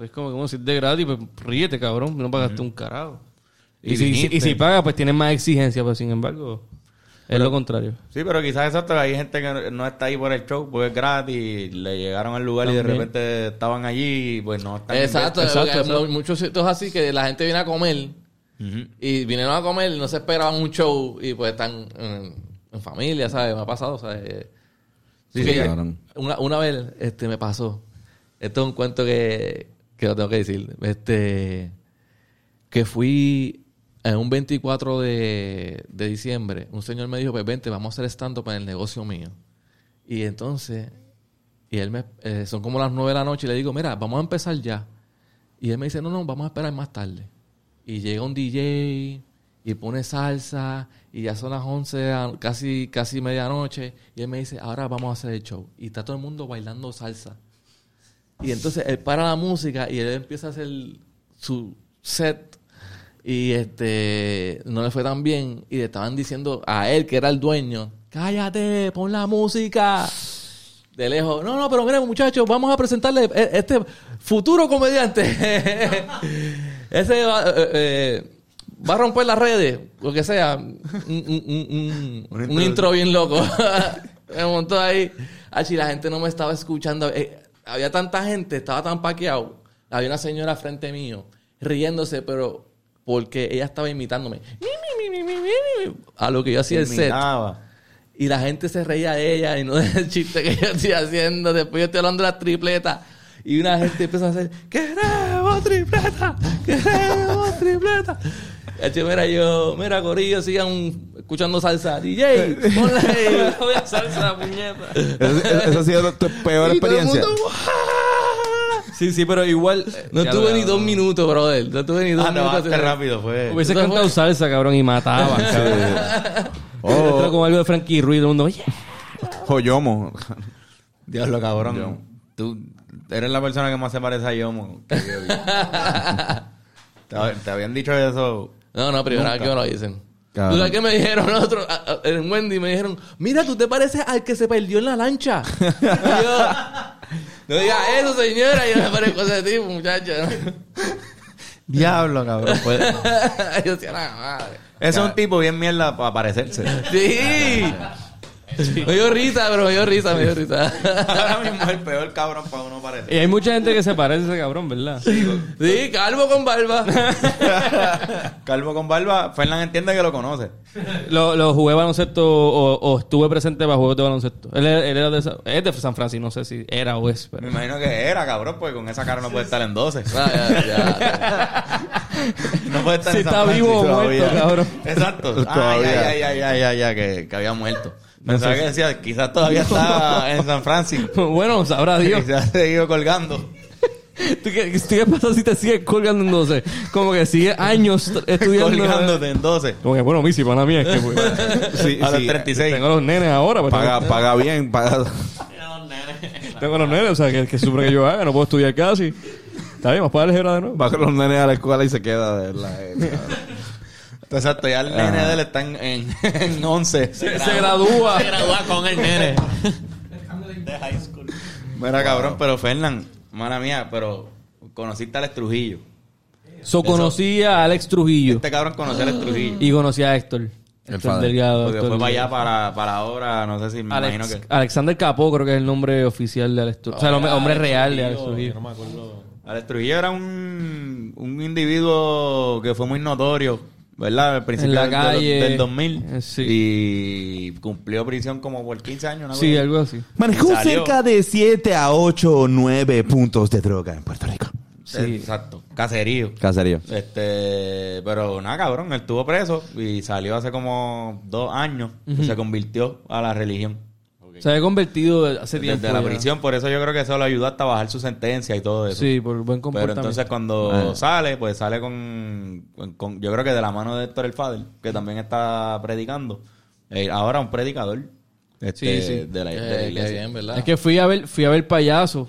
Es como, como si es de gratis, pues ríete, cabrón, no pagaste un carajo. Y, Y si, y si paga, pues tienes más exigencia, pero sin embargo, es lo contrario. Sí, pero quizás exacto, hay gente que no está ahí por el show porque es gratis, le llegaron al lugar y de repente estaban allí y pues no están. Exacto, Exacto, exacto. mu- muchos sitios así que la gente viene a comer Ujú. y vinieron a comer y no se esperaban un show y pues están en, en familia, ¿sabes? Me ha pasado, ¿sabes? Sí, Que cabrón. una, una vez este me pasó. Esto es un cuento que, que lo tengo que decir. Este que fui en un 24 de, de diciembre, un señor me dijo, pues vente, vamos a hacer stand-up en el negocio mío. Y entonces, y él me, eh, son como las 9 de la noche y le digo, mira, vamos a empezar ya. Y él me dice, no, no, vamos a esperar más tarde. Y llega un DJ y pone salsa y ya son las 11, a- casi, casi medianoche. Y él me dice, ahora vamos a hacer el show. Y está todo el mundo bailando salsa. Y entonces él para la música y él empieza a hacer su set. Y este no le fue tan bien. Y le estaban diciendo a él, que era el dueño, cállate, pon la música. De lejos, no, no, pero miren muchachos, vamos a presentarle e- este futuro comediante. Ese va, eh, eh, va a romper las redes, lo que sea. Un, un- un- un- un intro bien loco. me montó ahí. Achi, la gente no me estaba escuchando. Eh, había tanta gente, estaba tan paqueado. Había una señora frente mío, riéndose, pero porque ella estaba imitándome. A lo que yo hacía el set. Y la gente se reía de ella y no del chiste que yo estoy haciendo. Después yo estoy hablando de las tripletas. Y una gente empieza a hacer, queremos tripleta, queremos tripleta. Mira yo, mira Corillo, sigan escuchando salsa. DJ, ponle a salsa, puñeta. Esa ha sido tu peor Y todo el experiencia. mundo, Sí, sí, pero igual. No Ya tuve ni dos minutos, brother. No tuve ni dos Ah, te minutos. bajaste rápido, fue. Hubiese cantado fue- salsa, cabrón, y mataban, cabrón. Oh, como algo de Frankie Ruiz, todo el mundo, oye. Joyomo. Diablo, cabrón. Tú eres la persona que más se parece a Yomo. que yo vi. te, te habían dicho eso. No, no, primera vez que me lo dicen. ¿Tú sabes qué me dijeron a- En Wendy me dijeron, mira, tú te pareces al que se perdió en la lancha. Yo, no digas eso, señora. Yo me parezco a ese tipo, muchacho. Diablo, cabrón. Pues, yo decía, la madre. ese es un tipo bien mierda para parecerse. Sí. Me dio risa, bro, me dio risa, me dio risa. Ahora mismo es el peor cabrón para uno parecer. Y hay mucha gente que se parece a ese cabrón, ¿verdad? Sí, calvo con barba. Calvo con barba, Fernán entiende que lo conoce. Lo, lo jugué baloncesto o, o estuve presente para juegos de baloncesto. Él, era- él era de, esa- es de San Francisco, no sé si era o es, Me pero... imagino que era, cabrón, porque con esa cara no puede estar en 12. Ah, ya, ya. No puede estar Si en San está vivo o muerto, todavía. cabrón. Exacto. Ay, ay, ay, ay, ay, ay, que, que había muerto. Pensaba que decía, quizás todavía estaba en San Francisco. bueno, sabrá Dios. Quizás se seguido colgando. ¿Tú qué, qué pasa si te sigues colgando en 12? Como que sigue años estudiando. Colgándote en 12. Como que, bueno, Missy, para mí es que pues, Sí, A los sí. 36. tengo los nenes ahora. Pues, Paga, paga bien, paga. tengo, tengo los nenes, o sea, que, que sufre que yo haga, no puedo estudiar casi. Está bien, vamos para álgebra de nuevo. Va con los nenes a la escuela y se queda de la. Exacto, ya el nene de él está en, en, en 11. Se, gradúa. gradúa con el nene. Mira, cabrón, pero Fernán, mala mía, pero conociste a Alex Trujillo. So, conocí a Alex Trujillo Este cabrón conoció a Alex Trujillo. y conocí a Héctor. Héctor Fader. Delgado. Porque Héctor fue para allá para, obra, no sé si me Alex- imagino que. Alexander Capó creo que es el nombre oficial de Alex Trujillo. O sea, el hombre, hombre real de Alex Trujillo. No me acuerdo. Alex Trujillo era un, un individuo que fue muy notorio, ¿verdad? Al principio En la del- del- calle. del 2000. Eh, sí. Y cumplió prisión como por 15 años, ¿no? Sí, algo así. Manejó cerca de 7 a 8 o 9 puntos de droga en Puerto Rico. Sí. Exacto. Caserío. Caserío. Este, pero nada, cabrón, él estuvo preso y salió hace como dos años y se convirtió a la religión. Se había convertido hace tiempo. Desde la ya. prisión, por eso yo creo que eso lo ayudó hasta a bajar su sentencia y todo eso. Sí, por buen Pero comportamiento. entonces cuando Ah. sale, pues sale con, con- Yo creo que de la mano de Héctor el Fader, que también está predicando. Eh, ahora un predicador. Este, Sí, sí. De la, de la Eh, iglesia. bien, ¿verdad? Es que fui a ver, fui a ver Payaso,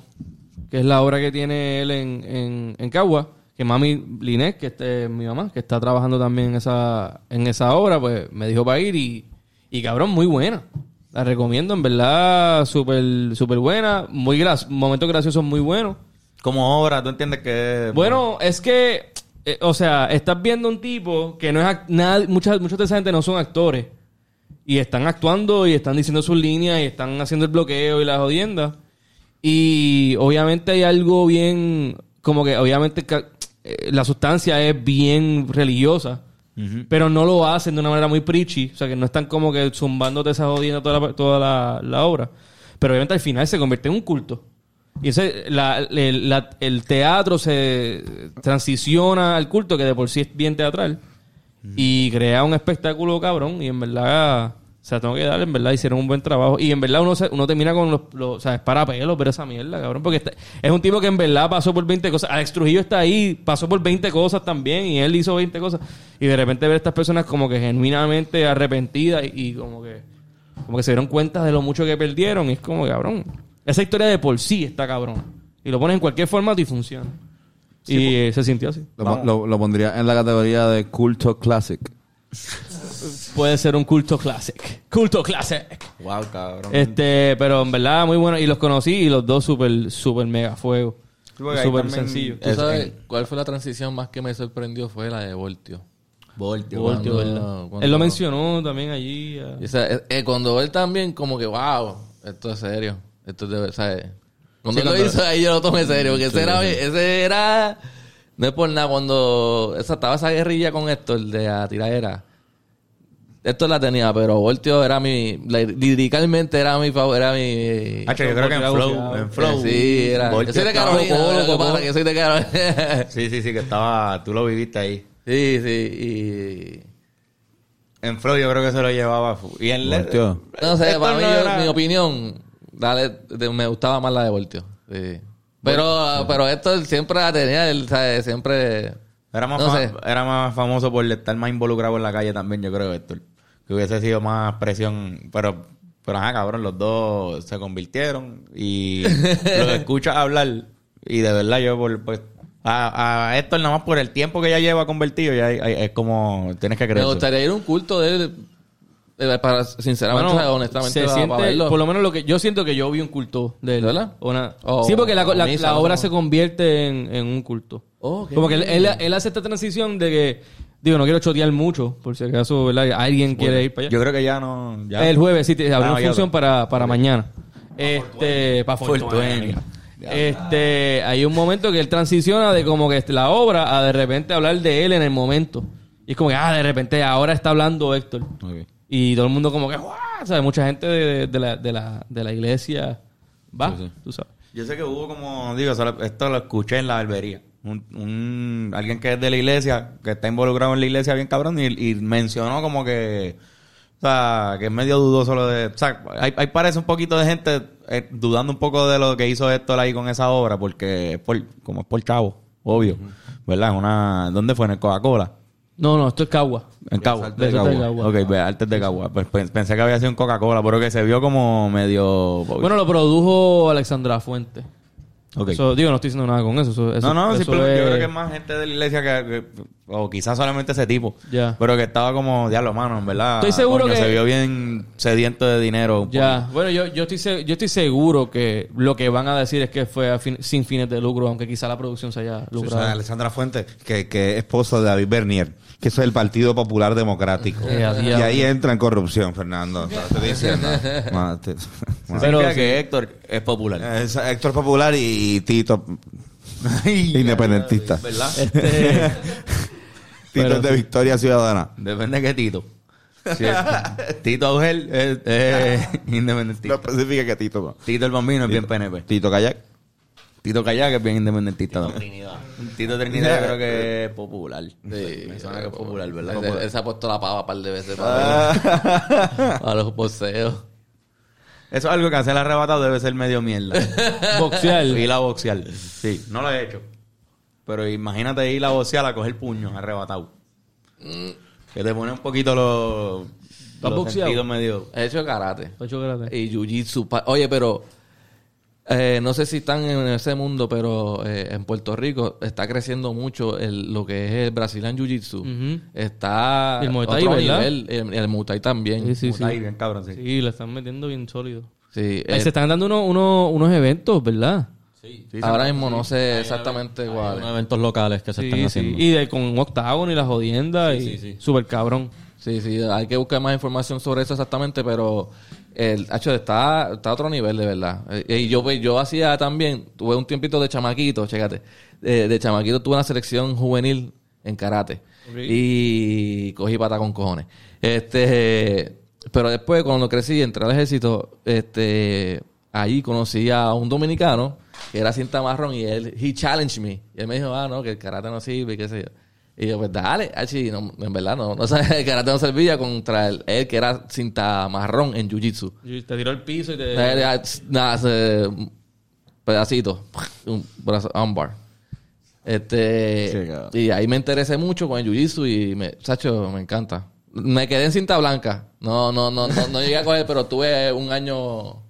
que es la obra que tiene él en, en, en Cagua, que mami Linet, que este, es mi mamá, que está trabajando también en esa, en esa obra, pues me dijo para ir y, y cabrón, muy buena. La recomiendo, en verdad, súper súper buena, muy gra momentos graciosos muy buenos. Como obra, tú entiendes que. Bueno, es que, eh, o sea, estás viendo un tipo que no es nada, muchas, muchos de esa gente no son actores. Y están actuando y están diciendo sus líneas y están haciendo el bloqueo y la jodienda. Y obviamente hay algo bien, como que obviamente eh, la sustancia es bien religiosa. Pero no lo hacen de una manera muy preachy. O sea, que no están como que zumbándote esa jodienda toda la, toda la, la obra. Pero obviamente al final se convierte en un culto. Y ese, la- el, la- el teatro se transiciona al culto, que de por sí es bien teatral. Y crea un espectáculo cabrón. Y en verdad, sea, tengo que dar, en verdad hicieron un buen trabajo. Y en verdad uno, se- uno termina con los, los- o sea, es para pelos ver esa mierda, cabrón. Porque está- es un tipo que en verdad pasó por 20 cosas. Alex Trujillo está ahí, pasó por 20 cosas también. Y él hizo 20 cosas. Y de repente ver a estas personas como que genuinamente arrepentidas y, y como que como que se dieron cuenta de lo mucho que perdieron. Y es como, cabrón. Esa historia de por sí está cabrón. Y lo pones en cualquier formato y funciona. y eh, se sintió así. Lo, lo- lo pondría en la categoría de culto classic. Puede ser un culto classic. Culto classic. Wow, cabrón. Este, pero en verdad muy bueno. Y los conocí y los dos súper, súper mega fuego. Súper sencillo. ¿Tú Es- sabes cuál fue la transición más que me sorprendió? Fue la de Voltio. Voltio. Voltio, Cuando- ¿verdad? cuando- Él lo mencionó también allí. Y, o sea, eh, eh, cuando él también, como que, wow, esto es serio. Esto es de ¿sabes? Cuando Sí, él lo hizo, ahí yo lo tomé serio. Porque ese, era, ese era. No es por nada. Cuando esa, estaba esa guerrilla con Héctor de la tiradera. Héctor la tenía, pero Voltio era mi. liricalmente era mi favor. Era mi. Hacho, yo creo que en Voltio Flow, en Flow. Sí, era. Voltio Yo soy de Carolina. Cocolo, lo que Cocolo. pasa es que soy de Carolina. Sí, sí, sí, que estaba. Tú lo viviste ahí. sí, sí. Y. En Flow yo creo que se lo llevaba. Y en Voltio. No sé, Héctor para mí, no yo- era- mi opinión, dale, de- me gustaba más la de Voltio. Sí. Pero, pero esto siempre la tenía, él, ¿sabes? Siempre. Era más, No fa- sé. era más famoso por estar más involucrado en la calle también, yo creo, Héctor. Que hubiese sido más presión. Pero, pero ajá, cabrón, los dos se convirtieron y lo escuchas hablar. Y de verdad, yo, por, pues, a, a Héctor, nada más por el tiempo que ya lleva convertido, ya hay- hay- es como tienes que Me creer. gustaría ir a un culto de él. Eh, Para, sinceramente, Bueno, honestamente, se para- siente, para verlo. por lo menos lo que yo siento que yo vi un culto de él. ¿Verdad? Una- Oh, sí, porque la, la- misa, la no obra se convierte en, en un culto. Oh, Como que él, bien. él, él hace esta transición de que, digo, no quiero chotear mucho, por si acaso ¿verdad? alguien quiere ir para allá. Yo creo que ya no. Ya. El jueves, sí, te- abrió Ah, función para, para mañana. Este, para Fortuny. Este, hay un momento que él transiciona de como que la obra a de repente hablar de él en el momento. Y es como que, ah, de repente ahora está hablando Héctor. Ok. Y todo el mundo como que, ¡guau! ¿Sabes? Mucha gente de, de la, de, la, de la iglesia va, tú sabes. Yo sé que hubo como, digo, esto lo escuché en la barbería. Un, un- alguien que es de la iglesia, que está involucrado en la iglesia bien cabrón, y, y mencionó como que, o sea, que es medio dudoso lo de, o sea, hay, hay parece un poquito de gente eh, dudando un poco de lo que hizo Héctor ahí con esa obra, porque es por, como es por chavo, obvio, ¿verdad? Es una, ¿dónde fue? En el Coca-Cola. No, no, esto es Cagua. En Cagua. De en Cagua. Cagua. Ok, ve, Artes de Cagua. Pues, pen- pensé que había sido un Coca-Cola, pero que se vio como medio... Bueno, lo produjo Alexandra Fuente. Ok. Eso, digo, no estoy diciendo nada con eso. eso- eso- no, no, eso simplemente yo creo que es más gente de la iglesia que, que- O quizás solamente ese tipo. Ya. Pero que estaba como, diablo, mano, en verdad. Estoy seguro coño, que- Se vio bien sediento de dinero. Ya, bueno, yo, yo, estoy, se- yo estoy seguro que lo que van a decir es que fue a fin- sin fines de lucro, aunque quizá la producción se haya lucrado. Alessandra Fuentes, que, que es esposo de David Bernier, que eso es el Partido Popular Democrático. Y ahí entra en corrupción, Fernando. O sea, te estoy diciendo. Ma- te- ma- Pero que Héctor es popular. Es Héctor Popular y Tito independentista. ¿Verdad? Este, Tito Pero es de. Victoria Ciudadana. Depende de qué Tito. Si es Tito Augel es, es No independentista. especifica que Tito. Tito el Bambino es bien PNP. Tito Kayak. Tito Kayak es bien independentista también. Tito Trinidad yo creo que es popular. Sí, Me suena que es popular, ¿verdad? Él, él se ha puesto la pava un par de veces para, para los boxeos. Eso es algo que hacer arrebatado debe ser medio mierda. boxear. ir a boxear. Sí, no lo he hecho. Pero imagínate ir a boxear a coger puños arrebatado. Que te pone un poquito los, has los boxeado? sentidos medio... He hecho karate. Ocho grados. Y jiu-jitsu. pa- Oye, pero eh, no sé si están en ese mundo, pero eh, en Puerto Rico está creciendo mucho el, lo que es el Brazilian Jiu-Jitsu. Está El Muay Thai, otro ¿verdad? nivel. El, el Muay Thai también. Sí, sí, sí. Ahí, bien cabrón, sí. Sí, le están metiendo bien sólido. Sí, eh, se están dando unos, unos, unos eventos, ¿verdad? Sí, ahora mismo no sé exactamente Hay cuál. unos eventos locales que se Sí, están sí. haciendo. Y de, con un octágono y la jodienda y sí, sí. súper cabrón. Sí, sí, hay que buscar más información sobre eso exactamente, pero el hecho está, está a otro nivel, de verdad. Eh, Y yo, pues, yo hacía también, tuve un tiempito de chamaquito, chécate, de, de chamaquito tuve una selección juvenil en karate y cogí pata con cojones. Este, pero después cuando crecí entré al ejército, este, ahí conocí a un dominicano que era cinta marrón y él, he challenged me. Y él me dijo, ah, no, que el karate no sirve qué sé yo. Y yo, pues dale, así, no, en verdad no, no el karate no servía contra él, él que era cinta marrón en jiu-jitsu. Y te tiró el piso y te... Nada, se- pedacito, un brazo, armbar. Este, Sí, y ahí me interesé mucho con el jiu-jitsu y me, Sacho, me encanta. Me quedé en cinta blanca. No, no, no, no, no llegué a coger, pero tuve un año,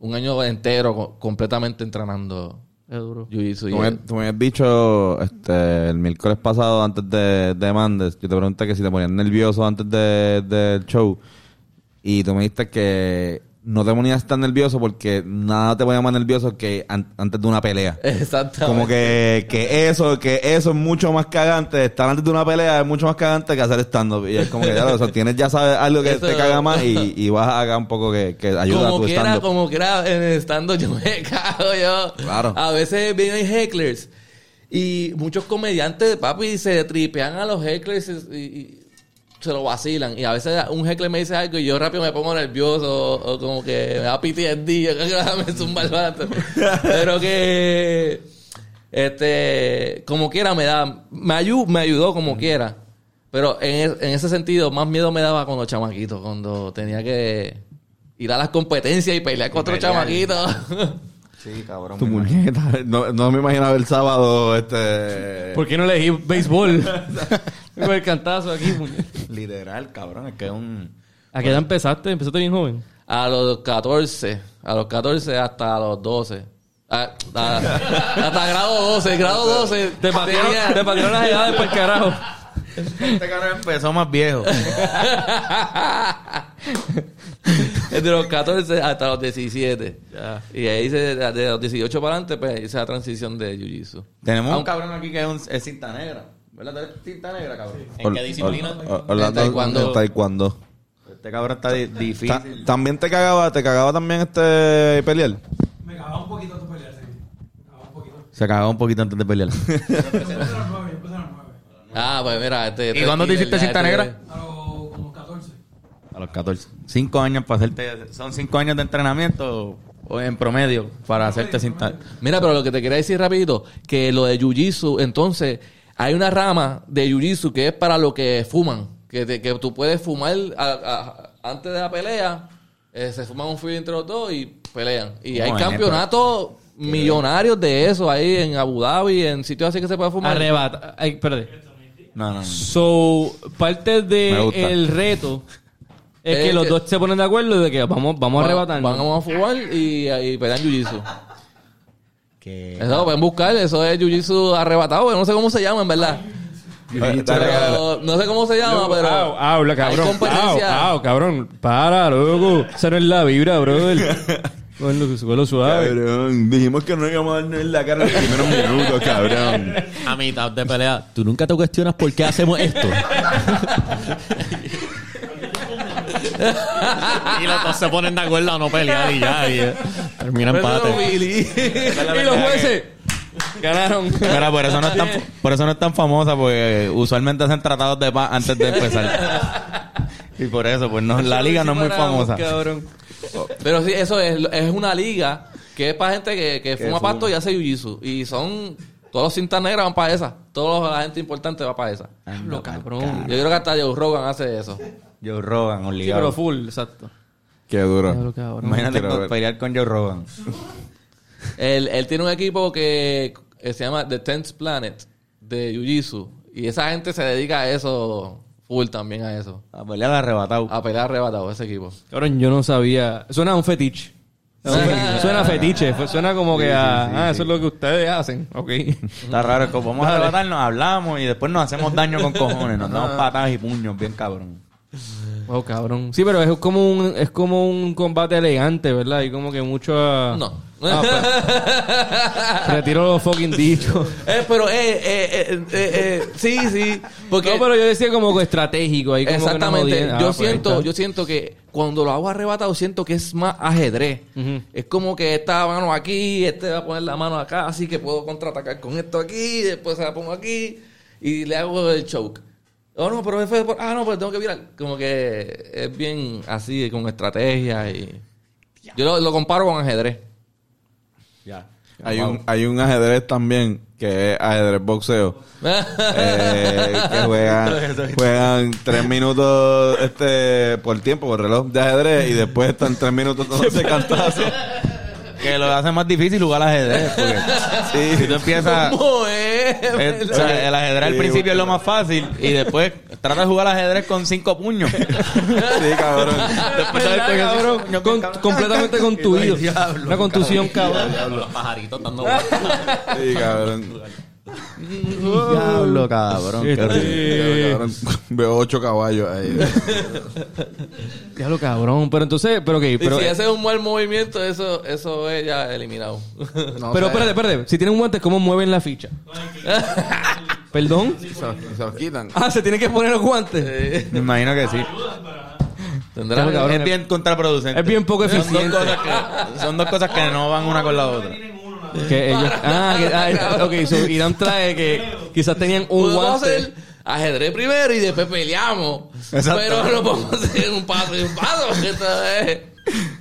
un año entero co- completamente entrenando Es duro. jiu-jitsu. Tú me, tú me habías dicho este, el miércoles pasado, antes de, de Mandes, yo te pregunté que si te ponías nervioso antes de- del show. Y tú me dijiste que no te ponías tan nervioso porque nada te ponía más nervioso que an- antes de una pelea. Exactamente. Como que, que eso, que eso es mucho más cagante. Estar antes de una pelea es mucho más cagante que hacer stand-up. Y es como que ya lo o sea, tienes ya sabes algo que Eso- te caga más y, y vas acá un poco que, que ayuda a tu quiera, stand-up. como quiera, en el stand yo me cago yo. Claro. A veces vienen hecklers y muchos comediantes, papi, se tripean a los hecklers y, y se lo vacilan. Y a veces un heckler me dice algo y yo rápido me pongo nervioso o, o como que me da PTSD, yo creo que me zumba el bate. Pero que, este, como quiera me da, me, ayu- me ayudó como quiera. Pero en, en ese sentido, más miedo me daba cuando chamaquito, cuando tenía que ir a las competencias y pelear con otro chamaquito. Sí, cabrón. Tu muñeca. No, no me imaginaba el sábado este... ¿Por qué no elegí béisbol? Con el cantazo aquí. puñet. Literal, cabrón. Es que es un... ¿A qué edad empezaste? ¿Empezaste bien joven? A los 14, a los 14 hasta los 12. A- a- hasta grado 12, grado 12. Te patearon, tenía- te patearon las edades por carajo. Este cabrón empezó más viejo. Desde los 14 hasta los 17. Y ahí se, de los 18 para adelante, pues hice la transición de Jiu-Jitsu. Tenemos un Aunque- cabrón aquí que es, un, es cinta negra. ¿Verdad? ¿Tú eres cinta negra, cabrón? ¿En qué disciplina? Or- or- Orlando- taekwondo. taekwondo. Este cabrón está di- Ta- difícil. También te cagaba, te cagaba también este pelear. Me cagaba un poquito tu pelear, sí. Me cagaba un poquito. Se cagaba un poquito antes de pelear. Yo empecé a los nueve, yo empecé a los nueve. Ah, pues mira, este. ¿Y este cuándo te killer hiciste cinta este- negra? A los como 14. A los 14. Cinco años para hacerte... Son cinco años de entrenamiento o en promedio para hacerte cinta... Mira, pero lo que te quería decir rapidito, que lo de Jiu-Jitsu, entonces, hay una rama de Jiu-Jitsu que es para lo que fuman. Que, te- que tú puedes fumar a- a- antes de la pelea, eh, se fuman un filo entre los dos y pelean. Y hay campeonatos millonarios de eso ahí en Abu Dhabi, en sitios así que se puede fumar. Arrebata. Ay, espérate. No, no, no. So, parte del reto es que los dos se ponen de acuerdo de que vamos, vamos a arrebatarnos. Vamos a fumar y, y pelean Jiu-Jitsu. Que... Eso lo pueden buscar, eso es Jiu-Jitsu arrebatado, yo no sé cómo se llama en verdad. Pero no sé cómo se llama, pero. Au, habla, cabrón. Hay competencia. Au, au, cabrón. Para, loco. Esa no es la vibra, brother. Con lo suave. Cabrón, dijimos que no íbamos a darnos en la cara en los primeros minutos, cabrón. A mitad de pelea, ¿tú nunca te cuestionas por qué hacemos esto? y los dos se ponen de acuerdo a no pelear y ya. Y, eh, termina empate. y los jueces ganaron. Mira, por eso no es tan, por eso no es tan famosa, porque usualmente hacen tratados de paz antes de empezar. Y por eso, pues no, la liga no es muy famosa. Cabrón. Pero sí, eso es, es una liga que es para gente que, que fuma pasto y hace jiu-jitsu. Y son. Todos los cintas negras van para esa. Toda la gente importante va para esa. Lo cabrón. Yo creo que hasta Joe Rogan hace eso. Joe Rogan, Sí, obligado. pero full, exacto. Qué duro. Imagínate ver. pelear con Joe Rogan. Él, él tiene un equipo que se llama The Tenth Planet de Jiu-Jitsu. Y esa gente se dedica a eso, full también a eso. A pelear arrebatado. A pelear arrebatado ese equipo. Cabrón, yo no sabía. Suena a un fetiche. Suena a fetiche. Suena como que a. ah, eso es lo que ustedes hacen. Ok. Está raro, como vamos a arrebatarnos, hablamos y después nos hacemos daño con cojones. Nos damos patadas y puños, bien cabrón. Oh, cabrón. Sí, pero es como un, es como un combate elegante, ¿verdad? Y como que mucho. ah, No. ah, pues, retiro los fucking dichos. Eh, pero, eh, eh, eh, eh, eh, sí, sí. Porque no, pero yo decía como que estratégico. Ahí como que no Exactamente. Ah, yo pues siento, yo siento que cuando lo hago arrebatado, siento que es más ajedrez. Es como que esta mano aquí, este va a poner la mano acá, así que puedo contraatacar con esto aquí, después se la pongo aquí y le hago el choke. Oh, no, pero fue por- ah, no, pues tengo que virar. Como que es bien así, con estrategia y... Yo lo, lo comparo con ajedrez. Ya. Hay un, hay un ajedrez también que es ajedrez boxeo. eh, que juegan, juegan tres minutos este por tiempo, por reloj de ajedrez y después están tres minutos dándose cantazo. Que lo hace más difícil jugar al ajedrez. Porque si tú empiezas. ¿Cómo es? es- o sea, el ajedrez al Sí, principio es lo más fácil y después trata de jugar al ajedrez con cinco puños. Sí, cabrón. Después sabes que cabrón, puño con- cabrón. completamente contuido. Una contusión, cabrón. Los pajaritos dando. Sí, cabrón. Diablo, cabrón. qué. Cabrón, Veo ocho caballos ahí. Diablo, cabrón. Pero entonces, pero ok, pero. si ese es un mal movimiento, eso, eso es ya eliminado. pero espérate, espérate. Si tienen guantes, ¿cómo mueven la ficha? ¿Perdón? Se los- se los quitan. Ah, se tienen que poner los guantes. Me imagino que sí. Tendrá Diablo, cabrón. Es bien contraproducente. Es bien poco Son dos, eficiente. cosas que, son dos cosas que no van una con la otra. Que ellos, ah, que, ah, ok, so Irán trae que quizás tenían un guante. hacer ajedrez primero y después peleamos. Exacto. Pero no podemos hacer un paso y un paso. porque Esto es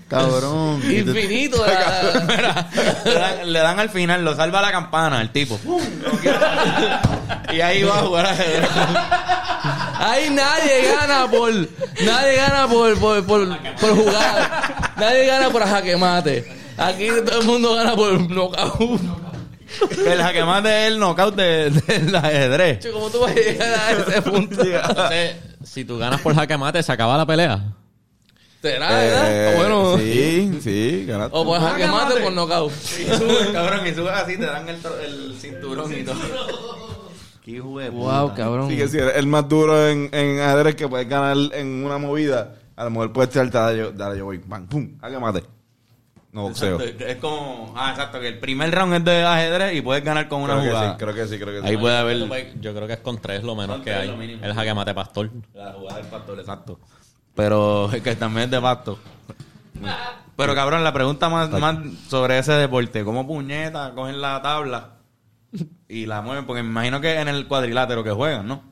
Cabrón. infinito. la- Mira, le, dan, le dan al final, lo salva la campana, el tipo. y ahí va a jugar ajedrez. Ahí nadie gana por. Nadie gana por, por, por, por jugar. Nadie gana por jaque mate. Aquí todo el mundo gana por knockout. El jaque mate es el knockout de- del ajedrez. Chico, ¿Cómo tú vas a llegar a ese punto? Entonces, si tú ganas por jaque mate, se acaba la pelea. ¿Será, verdad? Eh, bueno. Sí, sí, ganaste. O por jaque mate o por knockout. Y subes, cabrón, y subes así, te dan el, el cinturón y todo. Qué de Wow, cabrón. Sí, que si eres el más duro en, en ajedrez que puedes ganar en una movida, a lo mejor puedes tirarte, dale yo, dale yo voy, bang, pum, a que mate. No boxeo. Exacto, Es como, ah, exacto, que el primer round es de ajedrez y puedes ganar con una Creo que jugada. sí, creo que sí, creo que sí. Ahí puede haber Yo creo que es con tres lo menos que hay. mínimo. El jaque mate pastor. la jugada del pastor, exacto. Pero es que también es de pasto. Pero cabrón, la pregunta más, más sobre ese deporte, ¿cómo puñeta cogen la tabla y la mueven? Porque me imagino que en el cuadrilátero que juegan, ¿no?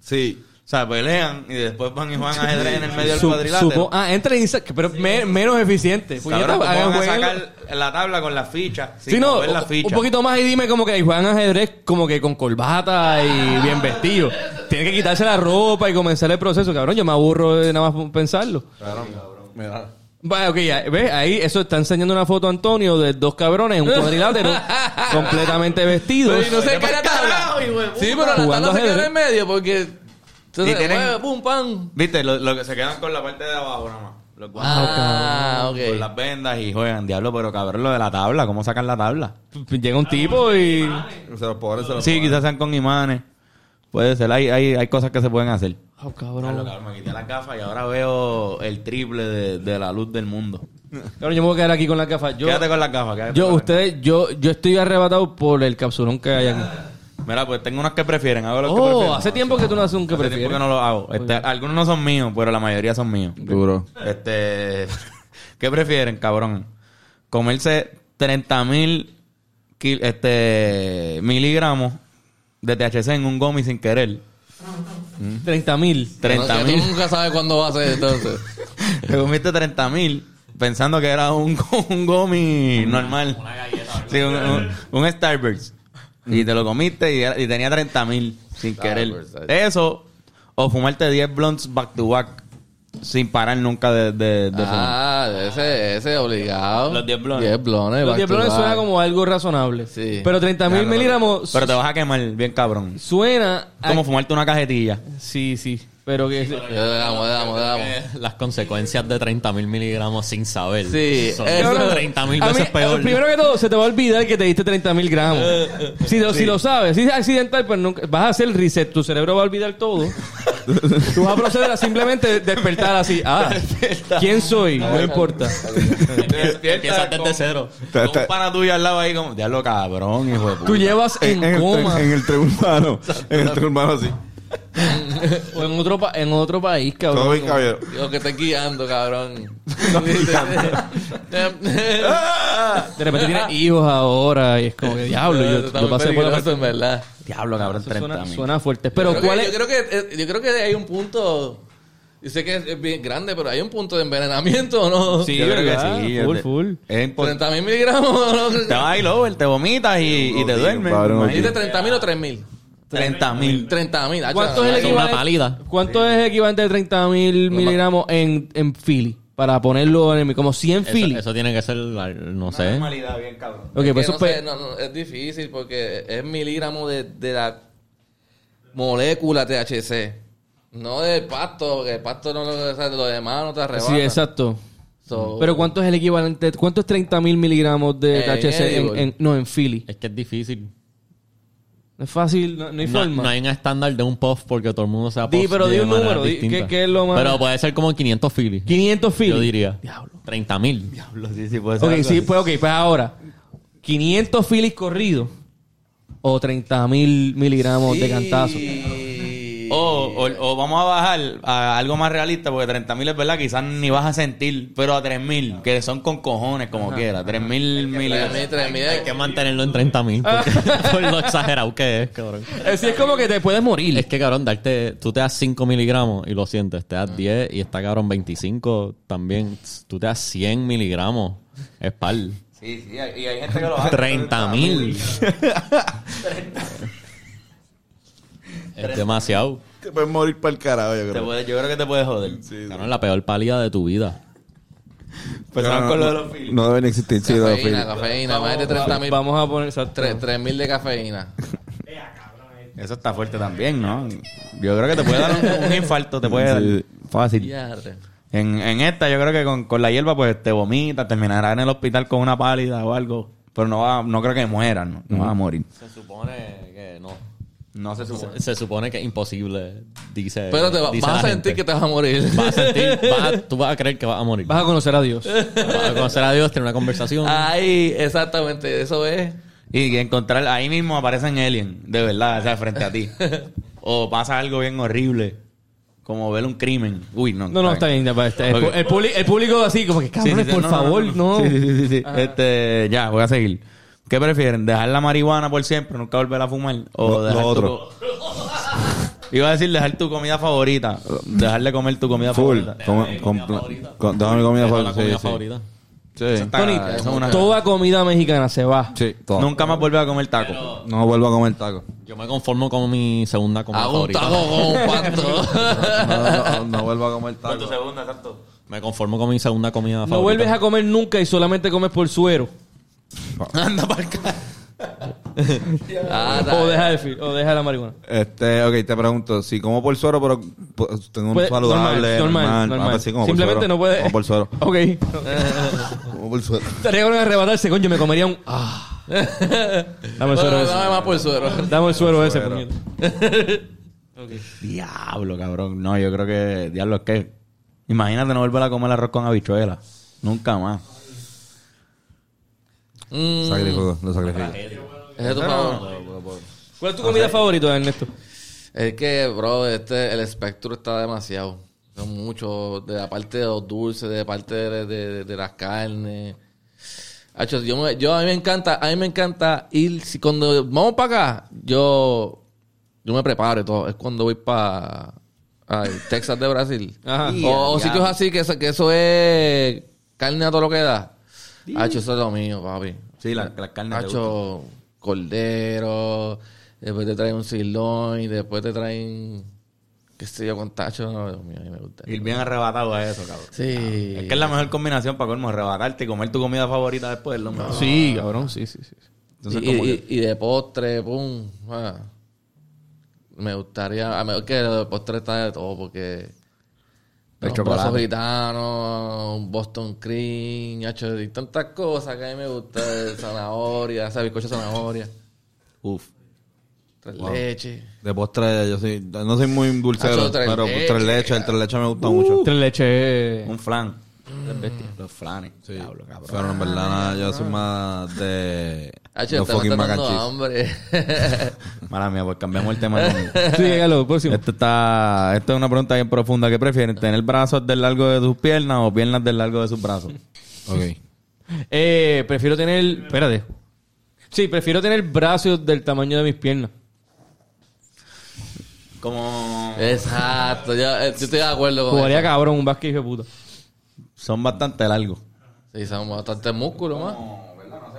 Sí. O sea, pelean y después van y juegan ajedrez en el medio del cuadrilátero. supo- ah, entra y sa- pero me- menos eficiente. Cabrón, Puñeta, hagan pongan a juego. sacar la tabla con las fichas. Sí, sin no, mover un- ficha. un poquito más y dime como que juegan ajedrez como que con corbata y bien vestido. Tienen que quitarse la ropa y comenzar el proceso, cabrón. Yo me aburro de nada más pensarlo. Mira. Vale, ok, ya, ¿ves? Ahí eso está enseñando una foto Antonio de dos cabrones en un cuadrilátero completamente vestidos. Pero y no sé qué la tabla. Sí, pero la Jugando tabla se queda ajedrez. en medio porque. Entonces, Y tienen- mueve, pum, pam. Viste, lo, lo que se quedan con la parte de abajo nada más. Los Ah, con ok. las vendas y juegan. Diablo, pero cabrón, lo de la tabla, ¿cómo sacan la tabla? Llega un tipo y... Se los ponen, se los Sí, quizás sean con imanes. Puede ser, hay, hay, hay cosas que se pueden hacer. Oh, cabrón. cabrón, me quité las gafas y ahora veo el triple de, de la luz del mundo. Cabrón, yo me voy a quedar aquí con las gafas. Yo, quédate con las gafas. quédate yo ustedes, yo, yo estoy arrebatado por el capsulón que hay aquí. Mira, pues tengo unos que prefieren. Hago los que Oh, prefieren. hace tiempo que tú no haces un que Hace tiempo prefieres. que no lo hago. Este, algunos no son míos, pero la mayoría son míos. Duro. Este, ¿qué prefieren, cabrón? Comerse 30 mil este, miligramos de THC en un gomi sin querer. 30 mil. 30 Tú mil. nunca sabes cuándo va a ser entonces. Te comiste 30 mil pensando que era un, un gomi normal. Sí, un, un, un Starburst. Y te lo comiste y, tenía 30 mil sin querer. Eso, o fumarte 10 blunts back to back sin parar nunca de, de, de fumar. Ah, ese, ese obligado. Los 10 blones. 10 blones. Los back 10 to blones suena como algo razonable. Sí. Pero 30 mil Claro. miligramos Pero te vas a quemar bien cabrón. suena... a- Como fumarte una cajetilla. Sí, sí. Pero que... Eh, Damos, damos, damos. Las consecuencias de 30 mil miligramos sin saber. Sí, son eso- 30 mil mí, veces peor. Primero que todo, se te va a olvidar que te diste 30 mil gramos. Si lo, si lo sabes, si es accidental, pues nunca, vas a hacer el reset. Tu cerebro va a olvidar todo. Tú vas a proceder a simplemente despertar así. Ah, ¿quién soy? No importa. Empiezas desde cero. Un pana tuyo al lado ahí como, diablo cabrón, hijo de puta. Tú llevas en, En, el, coma. en el tren urbano. En el tren urbano así. O en otro, pa- en otro país, cabrón. Todo bien, caballero. Digo que estoy guiando, cabrón. De repente tienes hijos ahora y es como que diablo. Yo, yo pasé por la en verdad. Diablo cabrón, Eso 30 suena, mil. suena fuerte. Pero Yo creo ¿cuál que- es? Yo creo que eh, yo creo que hay un punto. Yo sé que es- bien grande, pero hay un punto de envenenamiento, ¿no? Sí, Yo creo que sí. Full, es- full. Es importante. 30 mil miligramos. ¿no? Te vas ahí lower, te vomitas y, y te duermes. ¿Dijiste 30 mil o 3 mil? 30 mil. 30 mil. ¿Cuánto es el es equivalente? pálida. ¿Cuánto es el equivalente de 30 mil miligramos en, en Philly? Para ponerlo en el, como 100 Eso, Philly. eso tiene que ser, no sé. Normalidad bien cabrón. Ok, Es pues no sé, no, no, es difícil porque es miligramo de, de la molécula THC. No del pasto, porque el pasto no lo, o sea, de lo demás no te arrebata. Sí, exacto. So- Pero ¿cuánto es el equivalente? ¿Cuánto es 30 mil miligramos de En THC en, en- no, en Philly? Es que es difícil. No es fácil, no, no hay No, forma. no hay un estándar de un puff porque todo el mundo se Di, pero di un número, di- ¿qué- qué es lo más- Pero puede ser como 500 Philly. 500 Philly. Yo diría. Diablo. 30 mil. Diablo, sí, sí, puede ser. Ok, algo sí, así. pues ok, pues ahora. 500 Phillies corridos o 30 mil miligramos de cantazo. O, o, vamos a bajar a algo más realista, porque 30 mil es verdad, quizás ni vas a sentir, pero a 3 mil, que son con cojones como quiera. 3 mil mil. 3 mil, 3 mil. Hay que mantenerlo en 30 mil. Por lo exagerado que es, cabrón. Así es como que te puedes morir. Es que, cabrón, darte, tú te das 5 miligramos y lo sientes, te das 10 y está, cabrón, 25 también. Tú te das 100 miligramos. Es par. Sí, sí, y hay gente que lo hace. 30 mil. es demasiado. Te puedes morir para el carajo, yo Te creo. puede- yo creo que te puede joder. Cabrón, la peor pálida de tu vida. Empezamos no, con lo de los no deben existir, sí, los Cafeína, cafeína, más de 30 mil. Vamos a poner exacto. 3 mil de cafeína. Eso está fuerte también, ¿no? Yo creo que te puede dar un, un infarto, te puede dar. Sí. Fácil. En, en esta, yo creo que con, con la hierba, pues te vomitas, terminarás en el hospital con una pálida o algo. Pero no va, no creo que mueran, no, no vas a morir. Se supone que no. No se supone. Se, se supone que es imposible, dice. Pero te va- dice vas a sentir gente. que te vas a morir. Vas a sentir, vas a- tú vas a creer que vas a morir. Vas a conocer a Dios. Vas a conocer a Dios, tener una conversación. Ahí, exactamente, eso es. Y que encontrar, ahí mismo aparecen alien, de verdad, o sea, frente a ti. o pasa algo bien horrible, como ver un crimen. Uy, no. No, no, está bien. ya, pa, este, el, el, público así, como que Sí, cabrones, sí, sí, por no, favor, no. Sí, sí, sí, sí. Este, ya, voy a seguir. ¿Qué prefieren? ¿Dejar la marihuana por siempre, nunca volver a fumar? ¿O Lo- lo dejar tu otro. Iba a decir dejar tu comida favorita. Dejar de comer tu comida Full. favorita. Como- com- com- Déjame mi comida favorita. comida Sí, sí. favorita. Sí. Está- Tony, eso es una- toda comida mexicana se va. Sí, todo. Nunca más volver a comer taco. No vuelvo a comer taco. Yo me conformo con mi segunda comida Hago un favorita. taco con un pasto. No, no, no vuelvo a comer Con tu taco. segunda, exacto. Me conformo con mi segunda comida favorita. No vuelves a comer nunca y solamente comes por suero. Anda para acá. Ah, O deja, el, fi- o deja la marihuana. Este, ok, te pregunto, si como por suero, pero pues, tengo un Puede- saludable, normal, normal, normal, normal. ah, pues sí, como por Simplemente suero. no puede. Como por suero. Ok. Como por suero. Estaría con arrebatarse, coño, me comería un. Ah. Dame el suero Bueno, ese. dame más por suero. Dame el suero ese, puñeta. Diablo, cabrón. No, yo creo que... Diablo, es que... Imagínate no volver a comer arroz con habichuela. Nunca más. Mm, Sacrifico, lo sacrifico. ese es tu favorito. ¿Cuál es tu comida favorita, Ernesto? Es que, bro, este, el espectro está demasiado. Son muchos, de la parte de los dulces, de la parte de, de- de las carnes. Hacho, yo, me- yo a mí me encanta, a mí me encanta ir, si cuando vamos para acá, yo, yo me preparo y todo. Es cuando voy para Texas de Brasil. Ajá. O, o sitios así que, que eso es carne a todo lo que da. Hacho, eso es lo mío, papi. Sí, la, la carne te gusta. Hacho, cordero, después te traen un sirloin, y después te traen, qué sé yo, con tacho. No, Dios mío, a mí me gusta. Ir bien arrebatado a eso, cabrón. Sí. Es que es la mejor combinación para colmo, arrebatarte y comer tu comida favorita después. es Lo mejor. Sí, cabrón, sí, sí, sí. Entonces, y, como y- que- y de postre, pum. ah. Me gustaría, a mejor que de postre está de todo, porque... De Los chocolate. gitanos, un Boston Cream, hacho, y tantas cosas que a mí me gusta, zanahoria, esa bizcocho de zanahoria, Uf. tres leches. De postre, yo soy, no soy muy dulcero, Hacho, tres pero tres leches, el tres leches me gusta mucho. Tres leches. Un flan. Los flanes. Diablo, cabrón. Pero en verdad, nada, yo soy más de Hacho, los te fucking mac and cheese. hambre. Mala mía, pues cambiamos el tema. Sí, dígalo, próximo. Esto está, esto es una pregunta bien profunda. ¿Qué prefieren? ¿Tener brazos del largo de sus piernas o piernas del largo de sus brazos? Ok. Eh, prefiero tener. Espérate. Sí, prefiero tener brazos del tamaño de mis piernas. Como Exacto, yo, eh, yo estoy de acuerdo con Jugaría eso. cabrón un básquet de puta. son bastante largos. Sí, son bastante músculos más. Como, ¿verdad? No sé,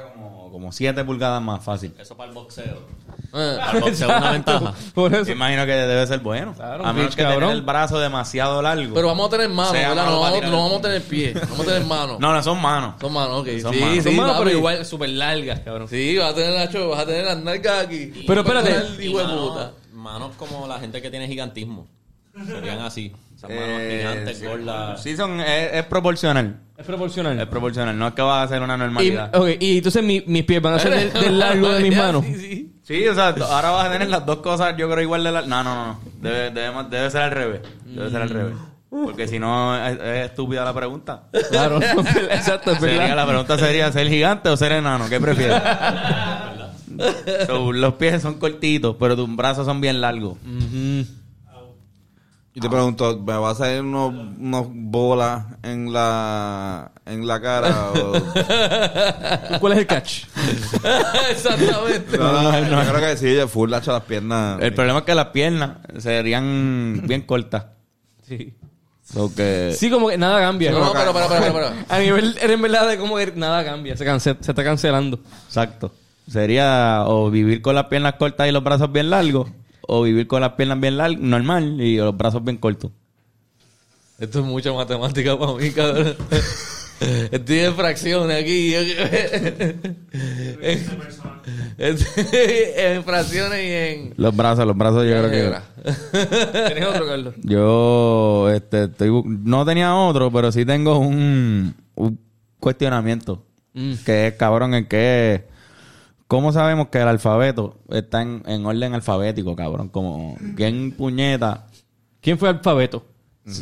como, como 7 pulgadas más fácil. Eso para el boxeo. Eh, Para el boxeo es una ventaja. Por eso. Yo imagino que debe ser bueno. Claro, a menos que tener el brazo demasiado largo. Pero vamos a tener manos, No, vamos- tirar. no vamos a tener pies, vamos a tener manos. No, no, son manos. Son manos, ok. Son sí, manos. sí, Son manos, papi. pero igual súper largas, cabrón. Sí, vas a tener Nacho, vas a tener las nalgas aquí. Pero espérate. Manos, manos como la gente que tiene gigantismo. Serían así. Esas manos Eh, gigantes, sí. gordas. Sí, son, es, es proporcional. Es proporcional. Es proporcional. No es que va a ser una Y, normalidad. ok, y entonces mi- mis pies van a ser del, del largo de mis manos. Sí, sí. Sí, o sea, ahora vas a tener las dos cosas, yo creo, igual de la... No, no, no. Debe, debe, debe ser al revés. Debe ser al revés. Porque si no, es, es estúpida la pregunta. Claro, exacto, Sería, la pregunta sería, ¿ser gigante o ser enano? ¿Qué prefieres? So, los pies son cortitos, pero tus brazos son bien largos. Ujú. Y te pregunto, ¿me va a salir unos, unos bolas en la en la cara? o- ¿Cuál es el catch? Exactamente. No, no, no, yo creo que sí, de full hacho las piernas. El problema es que las piernas serían bien cortas. Sí. So que... Sí, como que nada cambia. No, no, pero, pero, pero, pero. A nivel, en verdad, de como que nada cambia. Se, cance- se está cancelando. Exacto. Sería o vivir con las piernas cortas y los brazos bien largos, o vivir con las piernas bien largas, normal, y los brazos bien cortos. Esto es mucha matemática para mí, cabrón. Estoy en fracciones aquí. en, en fracciones y en... Los brazos, los brazos yo creo que... ¿Tienes otro, Carlos? Yo este, estoy no tenía otro, pero sí tengo un, un cuestionamiento. Mm. Que es, cabrón, en que... ¿Cómo sabemos que el alfabeto está en, en orden alfabético, cabrón? Como, ¿quién puñeta? ¿Quién fue alfabeto?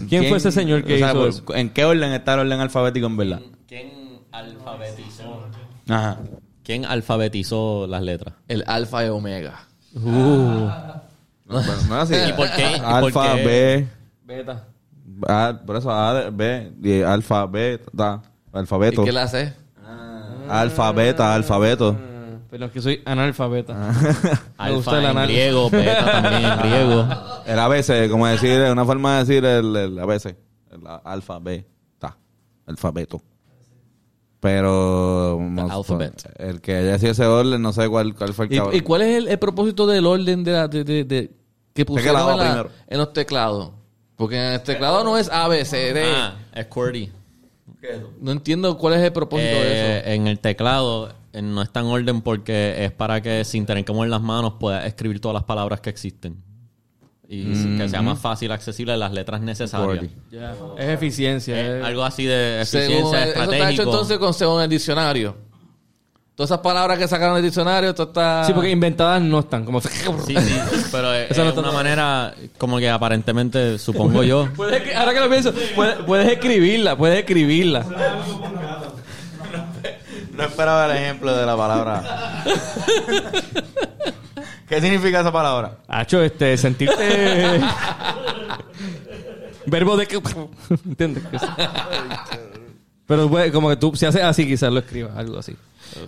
¿Quién, fue ese señor que o sea, hizo pues, eso? ¿En qué orden está el orden alfabético en verdad? ¿Quién alfabetizó? Ajá. ¿Quién alfabetizó las letras? El alfa y omega. Uh, No, pero no es así. ¿Y por qué? ¿Y por Alfa, qué? B, beta. A, por eso A, B, y alfa, beta, ¿Y alfabeto. qué le hace? Alfa, beta, alfabeto. Ah, Pero es que soy analfabeta. Me Alfa gusta el en anal. griego, beta también en griego. El ABC, como decir, una forma de decir el, el ABC. El a- alfa, beta, alfabeto. Pero no- alphabet. el que haya sido ese orden, no sé cuál, cuál fue el ¿Y, cabrón. y cuál es el, el propósito del orden de, la, de, de, de- que pusieron en, la- primero. en los teclados? Porque en el teclado no es A, B, C, D. Ah, es QWERTY. No entiendo cuál es el propósito de Eh, eso. en el teclado eh, no está en orden porque es para que sin tener que mover las manos puedas escribir todas las palabras que existen. Y que sea más fácil accesible las letras necesarias. Es eficiencia. Eh, es- algo así de Según, eficiencia eso está hecho entonces con según el diccionario. Todas esas palabras que sacaron del diccionario, esto está... Sí, porque inventadas no están. Como... Sí, sí, pero es, Eso no es una todo. manera como que aparentemente, supongo yo. Puedes, ahora que lo pienso, puedes, puedes escribirla, puedes escribirla. No esperaba el ejemplo de la palabra. ¿Qué significa esa palabra? Hacho, este, sentirte... Verbo de que... ¿Entiendes? Pero pues, como que tú, si haces así, quizás lo escribas, algo así.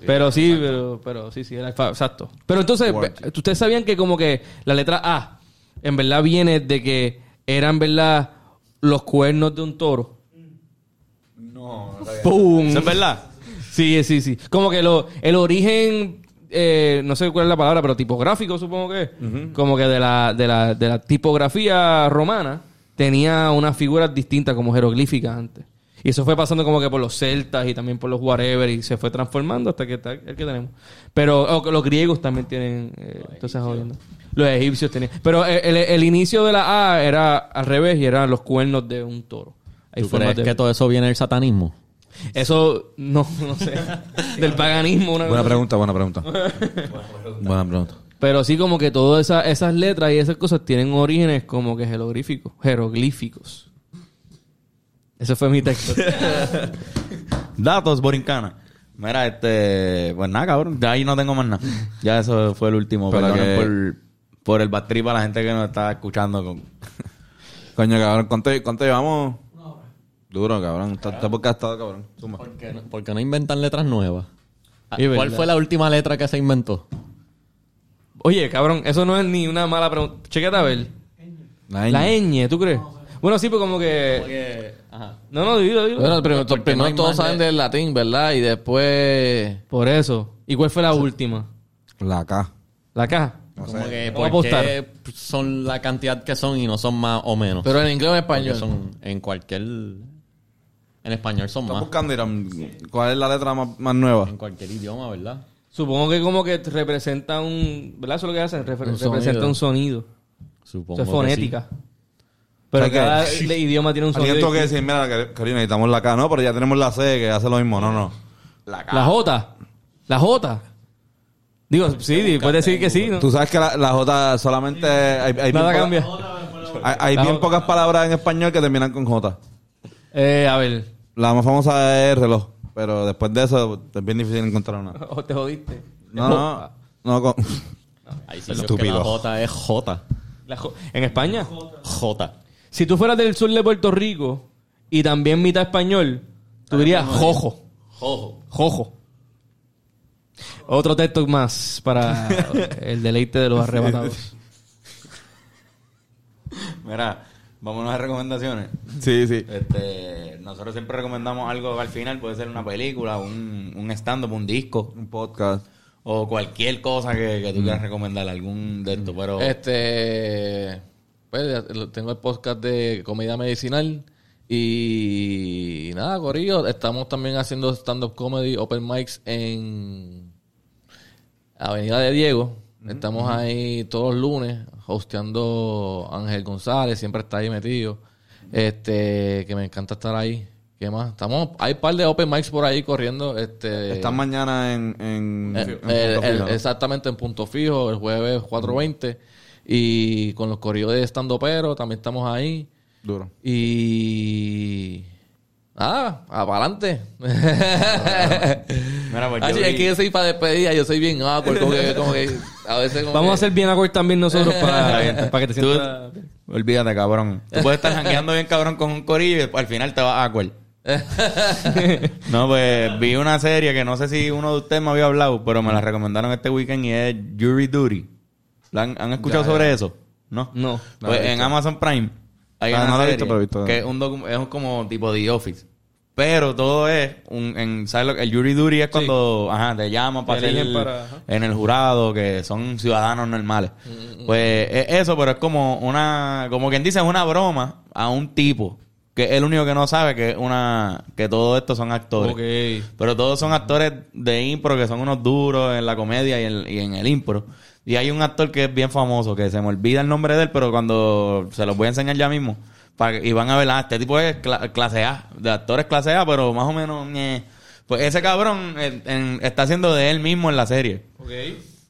Pero sí, pero, pero sí, sí, era exacto. Pero entonces, ustedes sabían que como que la letra A, en verdad viene de que eran, verdad, los cuernos de un toro. No, ¡Pum! ¿Eso es verdad? Sí, sí, sí. Como que lo, el origen, eh, no sé cuál es la palabra, pero tipográfico supongo que es. Como que de la, de, la, de la tipografía romana tenía unas figuras distintas como jeroglíficas antes. Y eso fue pasando como que por los celtas y también por los whatever y se fue transformando hasta que está el que tenemos. Pero oh, los griegos también tienen, eh, entonces jodiendo. Los egipcios tenían. Pero el, el- el inicio de la A era al revés y eran los cuernos de un toro. Hay ¿Tú crees de- que todo eso viene del satanismo? Eso, no, no sé. Del paganismo. Una Buena cosa. pregunta, buena pregunta. buena pregunta. Pero sí, como que todas esas, esas letras y esas cosas tienen orígenes como que jeroglíficos. Jeroglíficos. Ese fue mi texto. Datos, Borincana. Mira, este... Pues nada, cabrón. De ahí no tengo más nada. Ya eso fue el último. Pero que- por, por el backtrip a la gente que nos está escuchando con... Coño, cabrón, ¿cuánto, cuánto llevamos? Duro, cabrón. Está, está podcastado, cabrón. Suma. ¿Por qué no, por qué no inventan letras nuevas? Ah, ¿Cuál verdad. fue la última letra que se inventó? Oye, cabrón, eso no es ni una mala pregunta. Chequete a ver. La La ñ. ñ, ¿tú crees? Bueno, sí, pues como que... No, no, dilo, dilo. Bueno, primero, Porque primero no todos saben de- del latín, ¿verdad? Y después... Por eso. ¿Y cuál fue la última? La K. La caja. Como que Vamos a ¿por qué apostar. son la cantidad que son y no son más o menos? Pero en inglés o en Porque español. son en cualquier... En español son Estás más. buscando, Irán, ¿cuál es la letra más, más nueva? En cualquier idioma, ¿verdad? Supongo que como que representa un... ¿Verdad? Eso es lo que hacen. Refer- Un representa sonido. un sonido. Supongo Eso es fonética. Pero O sea que- cada le- idioma tiene un sonido. Alguien tuvo que distinto. decir, mira, que- Karina, necesitamos la K. No, pero ya tenemos la C que hace lo mismo. No, no. La La J. La J. Digo, sí, puedes decir que sí, ¿no? Tú sabes que la, la J solamente... Hay, hay Nada bien cambia. hay, hay La bien J. pocas palabras en español que terminan con J. Eh, a ver. La más famosa es reloj. Pero después de eso es bien difícil encontrar una. O te jodiste. No, no. No, con... Sitios que Estúpido. la J es J. La en España. J. Si tú fueras del sur de Puerto Rico y también mitad español, tú dirías jojo. Jojo. Jojo. Otro texto más para el deleite de los arrebatados. Mira, vámonos a recomendaciones. Sí, sí. Este, nosotros siempre recomendamos algo al final, puede ser una película, un, un stand-up, un disco, Un podcast. o cualquier cosa que, que tú quieras recomendar, algún de estos, pero... Este... Pues tengo el podcast de comedia medicinal. Y nada, Corillo, estamos también haciendo stand-up comedy, open mics en Avenida de Diego. Estamos ahí todos los lunes, hosteando Ángel González, siempre está ahí metido. Este, que me encanta estar ahí. ¿Qué más? Estamos, hay un par de open mics por ahí corriendo. Este, Están mañana en... en, eh, en eh, Punto el- Fijo, ¿no? exactamente en punto fijo, el jueves 4.20. Y con los corridos de estando pero también estamos ahí. Duro. Y. Ah, para adelante. Mira, pues yo es que yo soy para despedida, yo soy bien awkward, como que, como que a veces como Vamos que- a hacer bien acuerdo también nosotros para, para que te Tú- sientas... Olvídate, cabrón. Tú puedes estar jangueando bien, cabrón, con un corillo y al final te vas a acuerdo. no, pues vi una serie que no sé si uno de ustedes me había hablado, pero me la recomendaron este weekend y es Jury Duty. ¿La han, han escuchado sobre eso? ¿No? No. Pues en Amazon Prime hay Ah, una no la he serie visto, pero he visto. que es, un docu- es como tipo The Office. Pero todo es un, en, ¿sabes lo que? El jury duty es cuando, ajá, te llaman para ser en el jurado, que son ciudadanos normales. Pues es eso, pero es como una, como quien dice, es una broma a un tipo que es el único que no sabe que una, que todo esto son actores. Ok. Pero todos son actores de impro que son unos duros en la comedia y, en- y en el impro. Y hay un actor que es bien famoso, que se me olvida el nombre de él, pero cuando se los voy a enseñar ya mismo, y van a ver, ah, este tipo es cla- clase A, de actores clase A, pero más o menos. Pues ese cabrón en- en- está haciendo de él mismo en la serie.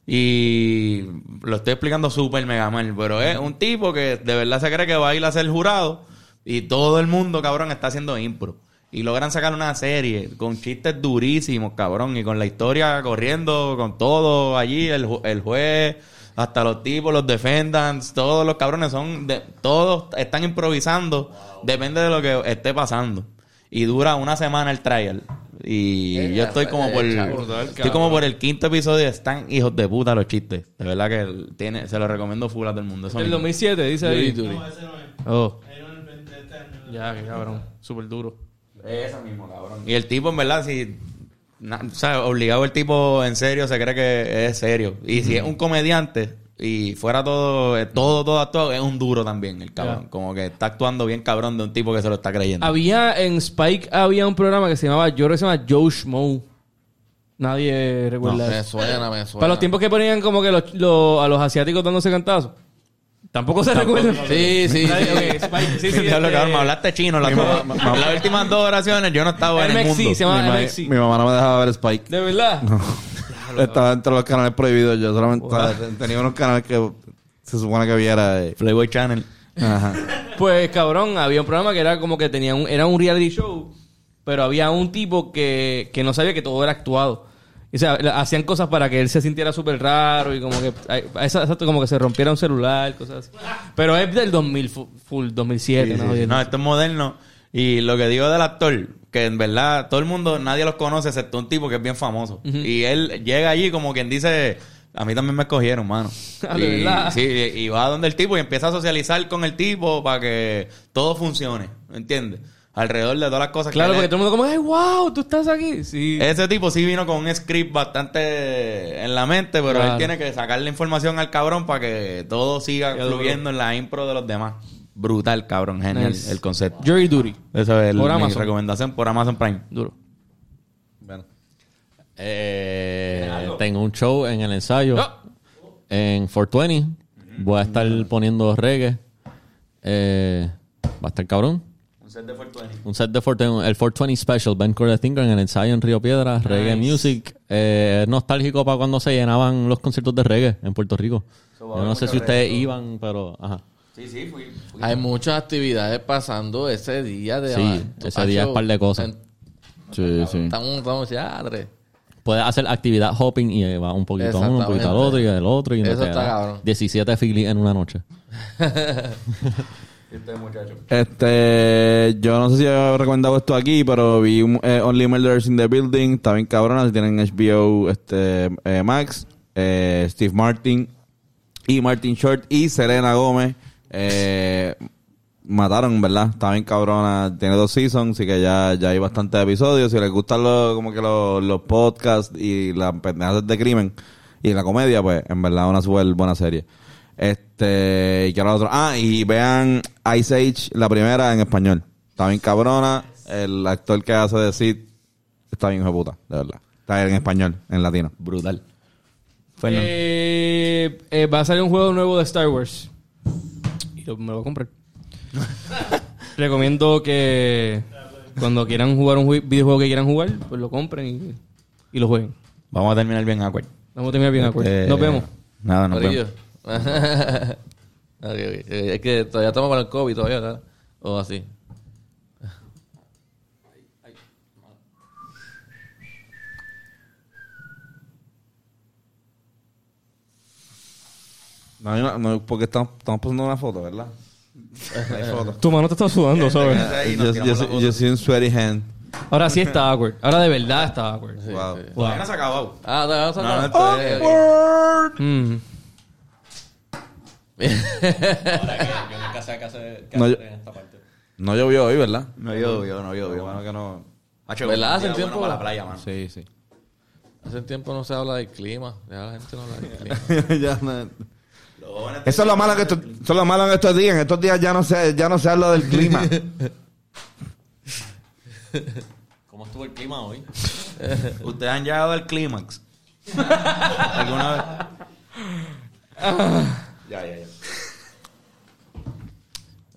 Y lo estoy explicando súper mega mal, pero es un tipo que de verdad se cree que va a ir a ser jurado y todo el mundo, cabrón, está haciendo impro. Y logran sacar una serie con chistes durísimos, cabrón, y con la historia corriendo, con todo allí, el, el juez, hasta los tipos, los defendants, todos los cabrones son, de, todos están improvisando, depende de lo que esté pasando. Y dura una semana el trial. Y yo estoy como por, estoy como por el quinto episodio, están hijos de puta los chistes. De verdad que tiene, se lo recomiendo full a todo el mundo. Eso El mismo. 2007, dice ahí. Oh, no el de este año. ya, qué cabrón. Súper duro. Eso mismo, cabrón. Y el tipo, en verdad, si... na- o sea, obligado el tipo en serio se cree que es serio. Y si es un comediante y fuera todo, eh, todo, todo actuado, es un duro también el cabrón. Como que está actuando bien cabrón de un tipo que se lo está creyendo. Había en Spike había un programa que se llamaba, yo creo que se llama Joe Schmo. Nadie recuerda Me eso. suena, me suena. Para los tiempos que ponían como que los, los- a los asiáticos dándose cantazos. Tampoco se recuerda. Sí, sí, sí. sí, sí, Diablo, cabrón, me hablaste chino. Las, dos- las últimas dos oraciones yo no estaba en el mundo. se llama mi, ma- MXC. mi mamá no me dejaba ver Spike. De verdad. Estaba entre los canales prohibidos. Yo solamente tenía unos canales que se supone que viera. eh. Playboy Channel. Ajá. Pues cabrón, había un programa que era como que tenía un, era un reality show, pero había un tipo que, que no sabía que todo era actuado. O sea, hacían cosas para que él se sintiera súper raro y como que exacto, como que se rompiera un celular, cosas así. Pero es del 2000 fu- full 2007, ¿no? No, esto es moderno. Y lo que digo del actor, que en verdad todo el mundo, nadie los conoce, excepto un tipo que es bien famoso. Y él llega allí como quien dice, a mí también me escogieron, mano. Ah, ¿de y, verdad? sí, y va donde el tipo y empieza a socializar con el tipo para que todo funcione, ¿entiendes? Alrededor de todas las cosas Claro, que porque todo el mundo como, ay, wow, tú estás aquí. Sí. ese tipo sí vino con un script bastante en la mente, pero Claro. él tiene que sacarle información al cabrón para que todo siga Qué duro. fluyendo en la impro de los demás. Brutal, cabrón, genial Nice. el concepto. Jury Duty. Esa es el- Por mi Amazon. recomendación por Amazon Prime. Duro. Eh, tengo un show en el ensayo No. en 420. Voy a estar poniendo reggae. Eh, va a estar cabrón. Un set de 420. El 420 Special, Ben Core Thinker en el ensayo en Río Piedra. Reggae Music. Eh, nostálgico para cuando se llenaban los conciertos de reggae en Puerto Rico. Yo no sé si ustedes iban, pero... Ajá. Sí, sí, fui. Hay muchas actividades pasando ese día de Sí, ese día es par de cosas. En- Sí, sí. Estamos, estamos ya, tres. Puedes hacer actividad hopping y va un poquito a uno, un poquito al otro y el otro. Y Eso te está da cabrón. 17 Philly en una noche. Este, yo no sé si he recomendado esto aquí, pero vi eh, Only Murders in the Building, está bien cabrona, si tienen HBO este, eh, Max, eh, Steve Martin y Martin Short y Selena Gómez. Eh, mataron, ¿verdad? Está bien cabrona, tiene dos seasons, así que ya, ya hay bastantes episodios. Si les gustan los, como que los, los podcasts y las pendejadas de crimen y la comedia, pues en verdad una súper buena serie. Este, y que era otro. Ah, y vean Ice Age, la primera en español. Está bien cabrona. El actor que hace de Sid está bien hijo de puta, de verdad. Está en español, en latino. Brutal. Eh, eh, va a salir un juego nuevo de Star Wars. Y lo- me lo voy a comprar. Recomiendo que cuando quieran jugar un jue- videojuego que quieran jugar, pues lo compren y, y lo jueguen. Vamos a terminar bien awkward. Vamos a terminar bien acuerdo. Eh, Nos vemos. Nada, nos vemos. Es que todavía estamos con el COVID todavía, ¿verdad? O así. No, no, no, porque estamos, estamos pasando una foto, ¿verdad? Foto. Tu mano te está sudando, ¿sabes? yo, yo, soy- yo soy un sweaty hand. Ahora sí está awkward. Ahora de verdad está awkward. Wow. Todavía no se ha acabado. Ah, todavía no, No, no, no, Mm. No, yo- no llovió hoy, ¿verdad? No llovió, no llovió. Bueno, que no. Hacho, ¿Verdad? Hace tiempo- bueno para la playa, mano. Sí, sí. Hace tiempo no se habla del clima. Ya la gente no habla del clima. Ya no- Eso es lo malo que esto- eso es lo malo en estos días. En estos días ya no se, ya no se habla del clima. ¿Cómo estuvo el clima hoy? ¿Ustedes han llegado al clímax? ¿Alguna vez? Ya, ya, ya.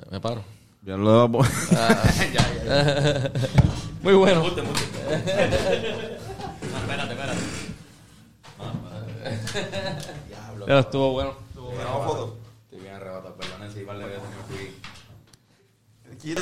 Me paro. Yo lo voy a poner. Muy bueno. espérate, espérate. Pero estuvo bueno. Estoy bien arrebatado, perdón, sí, par de veces me fui. Quita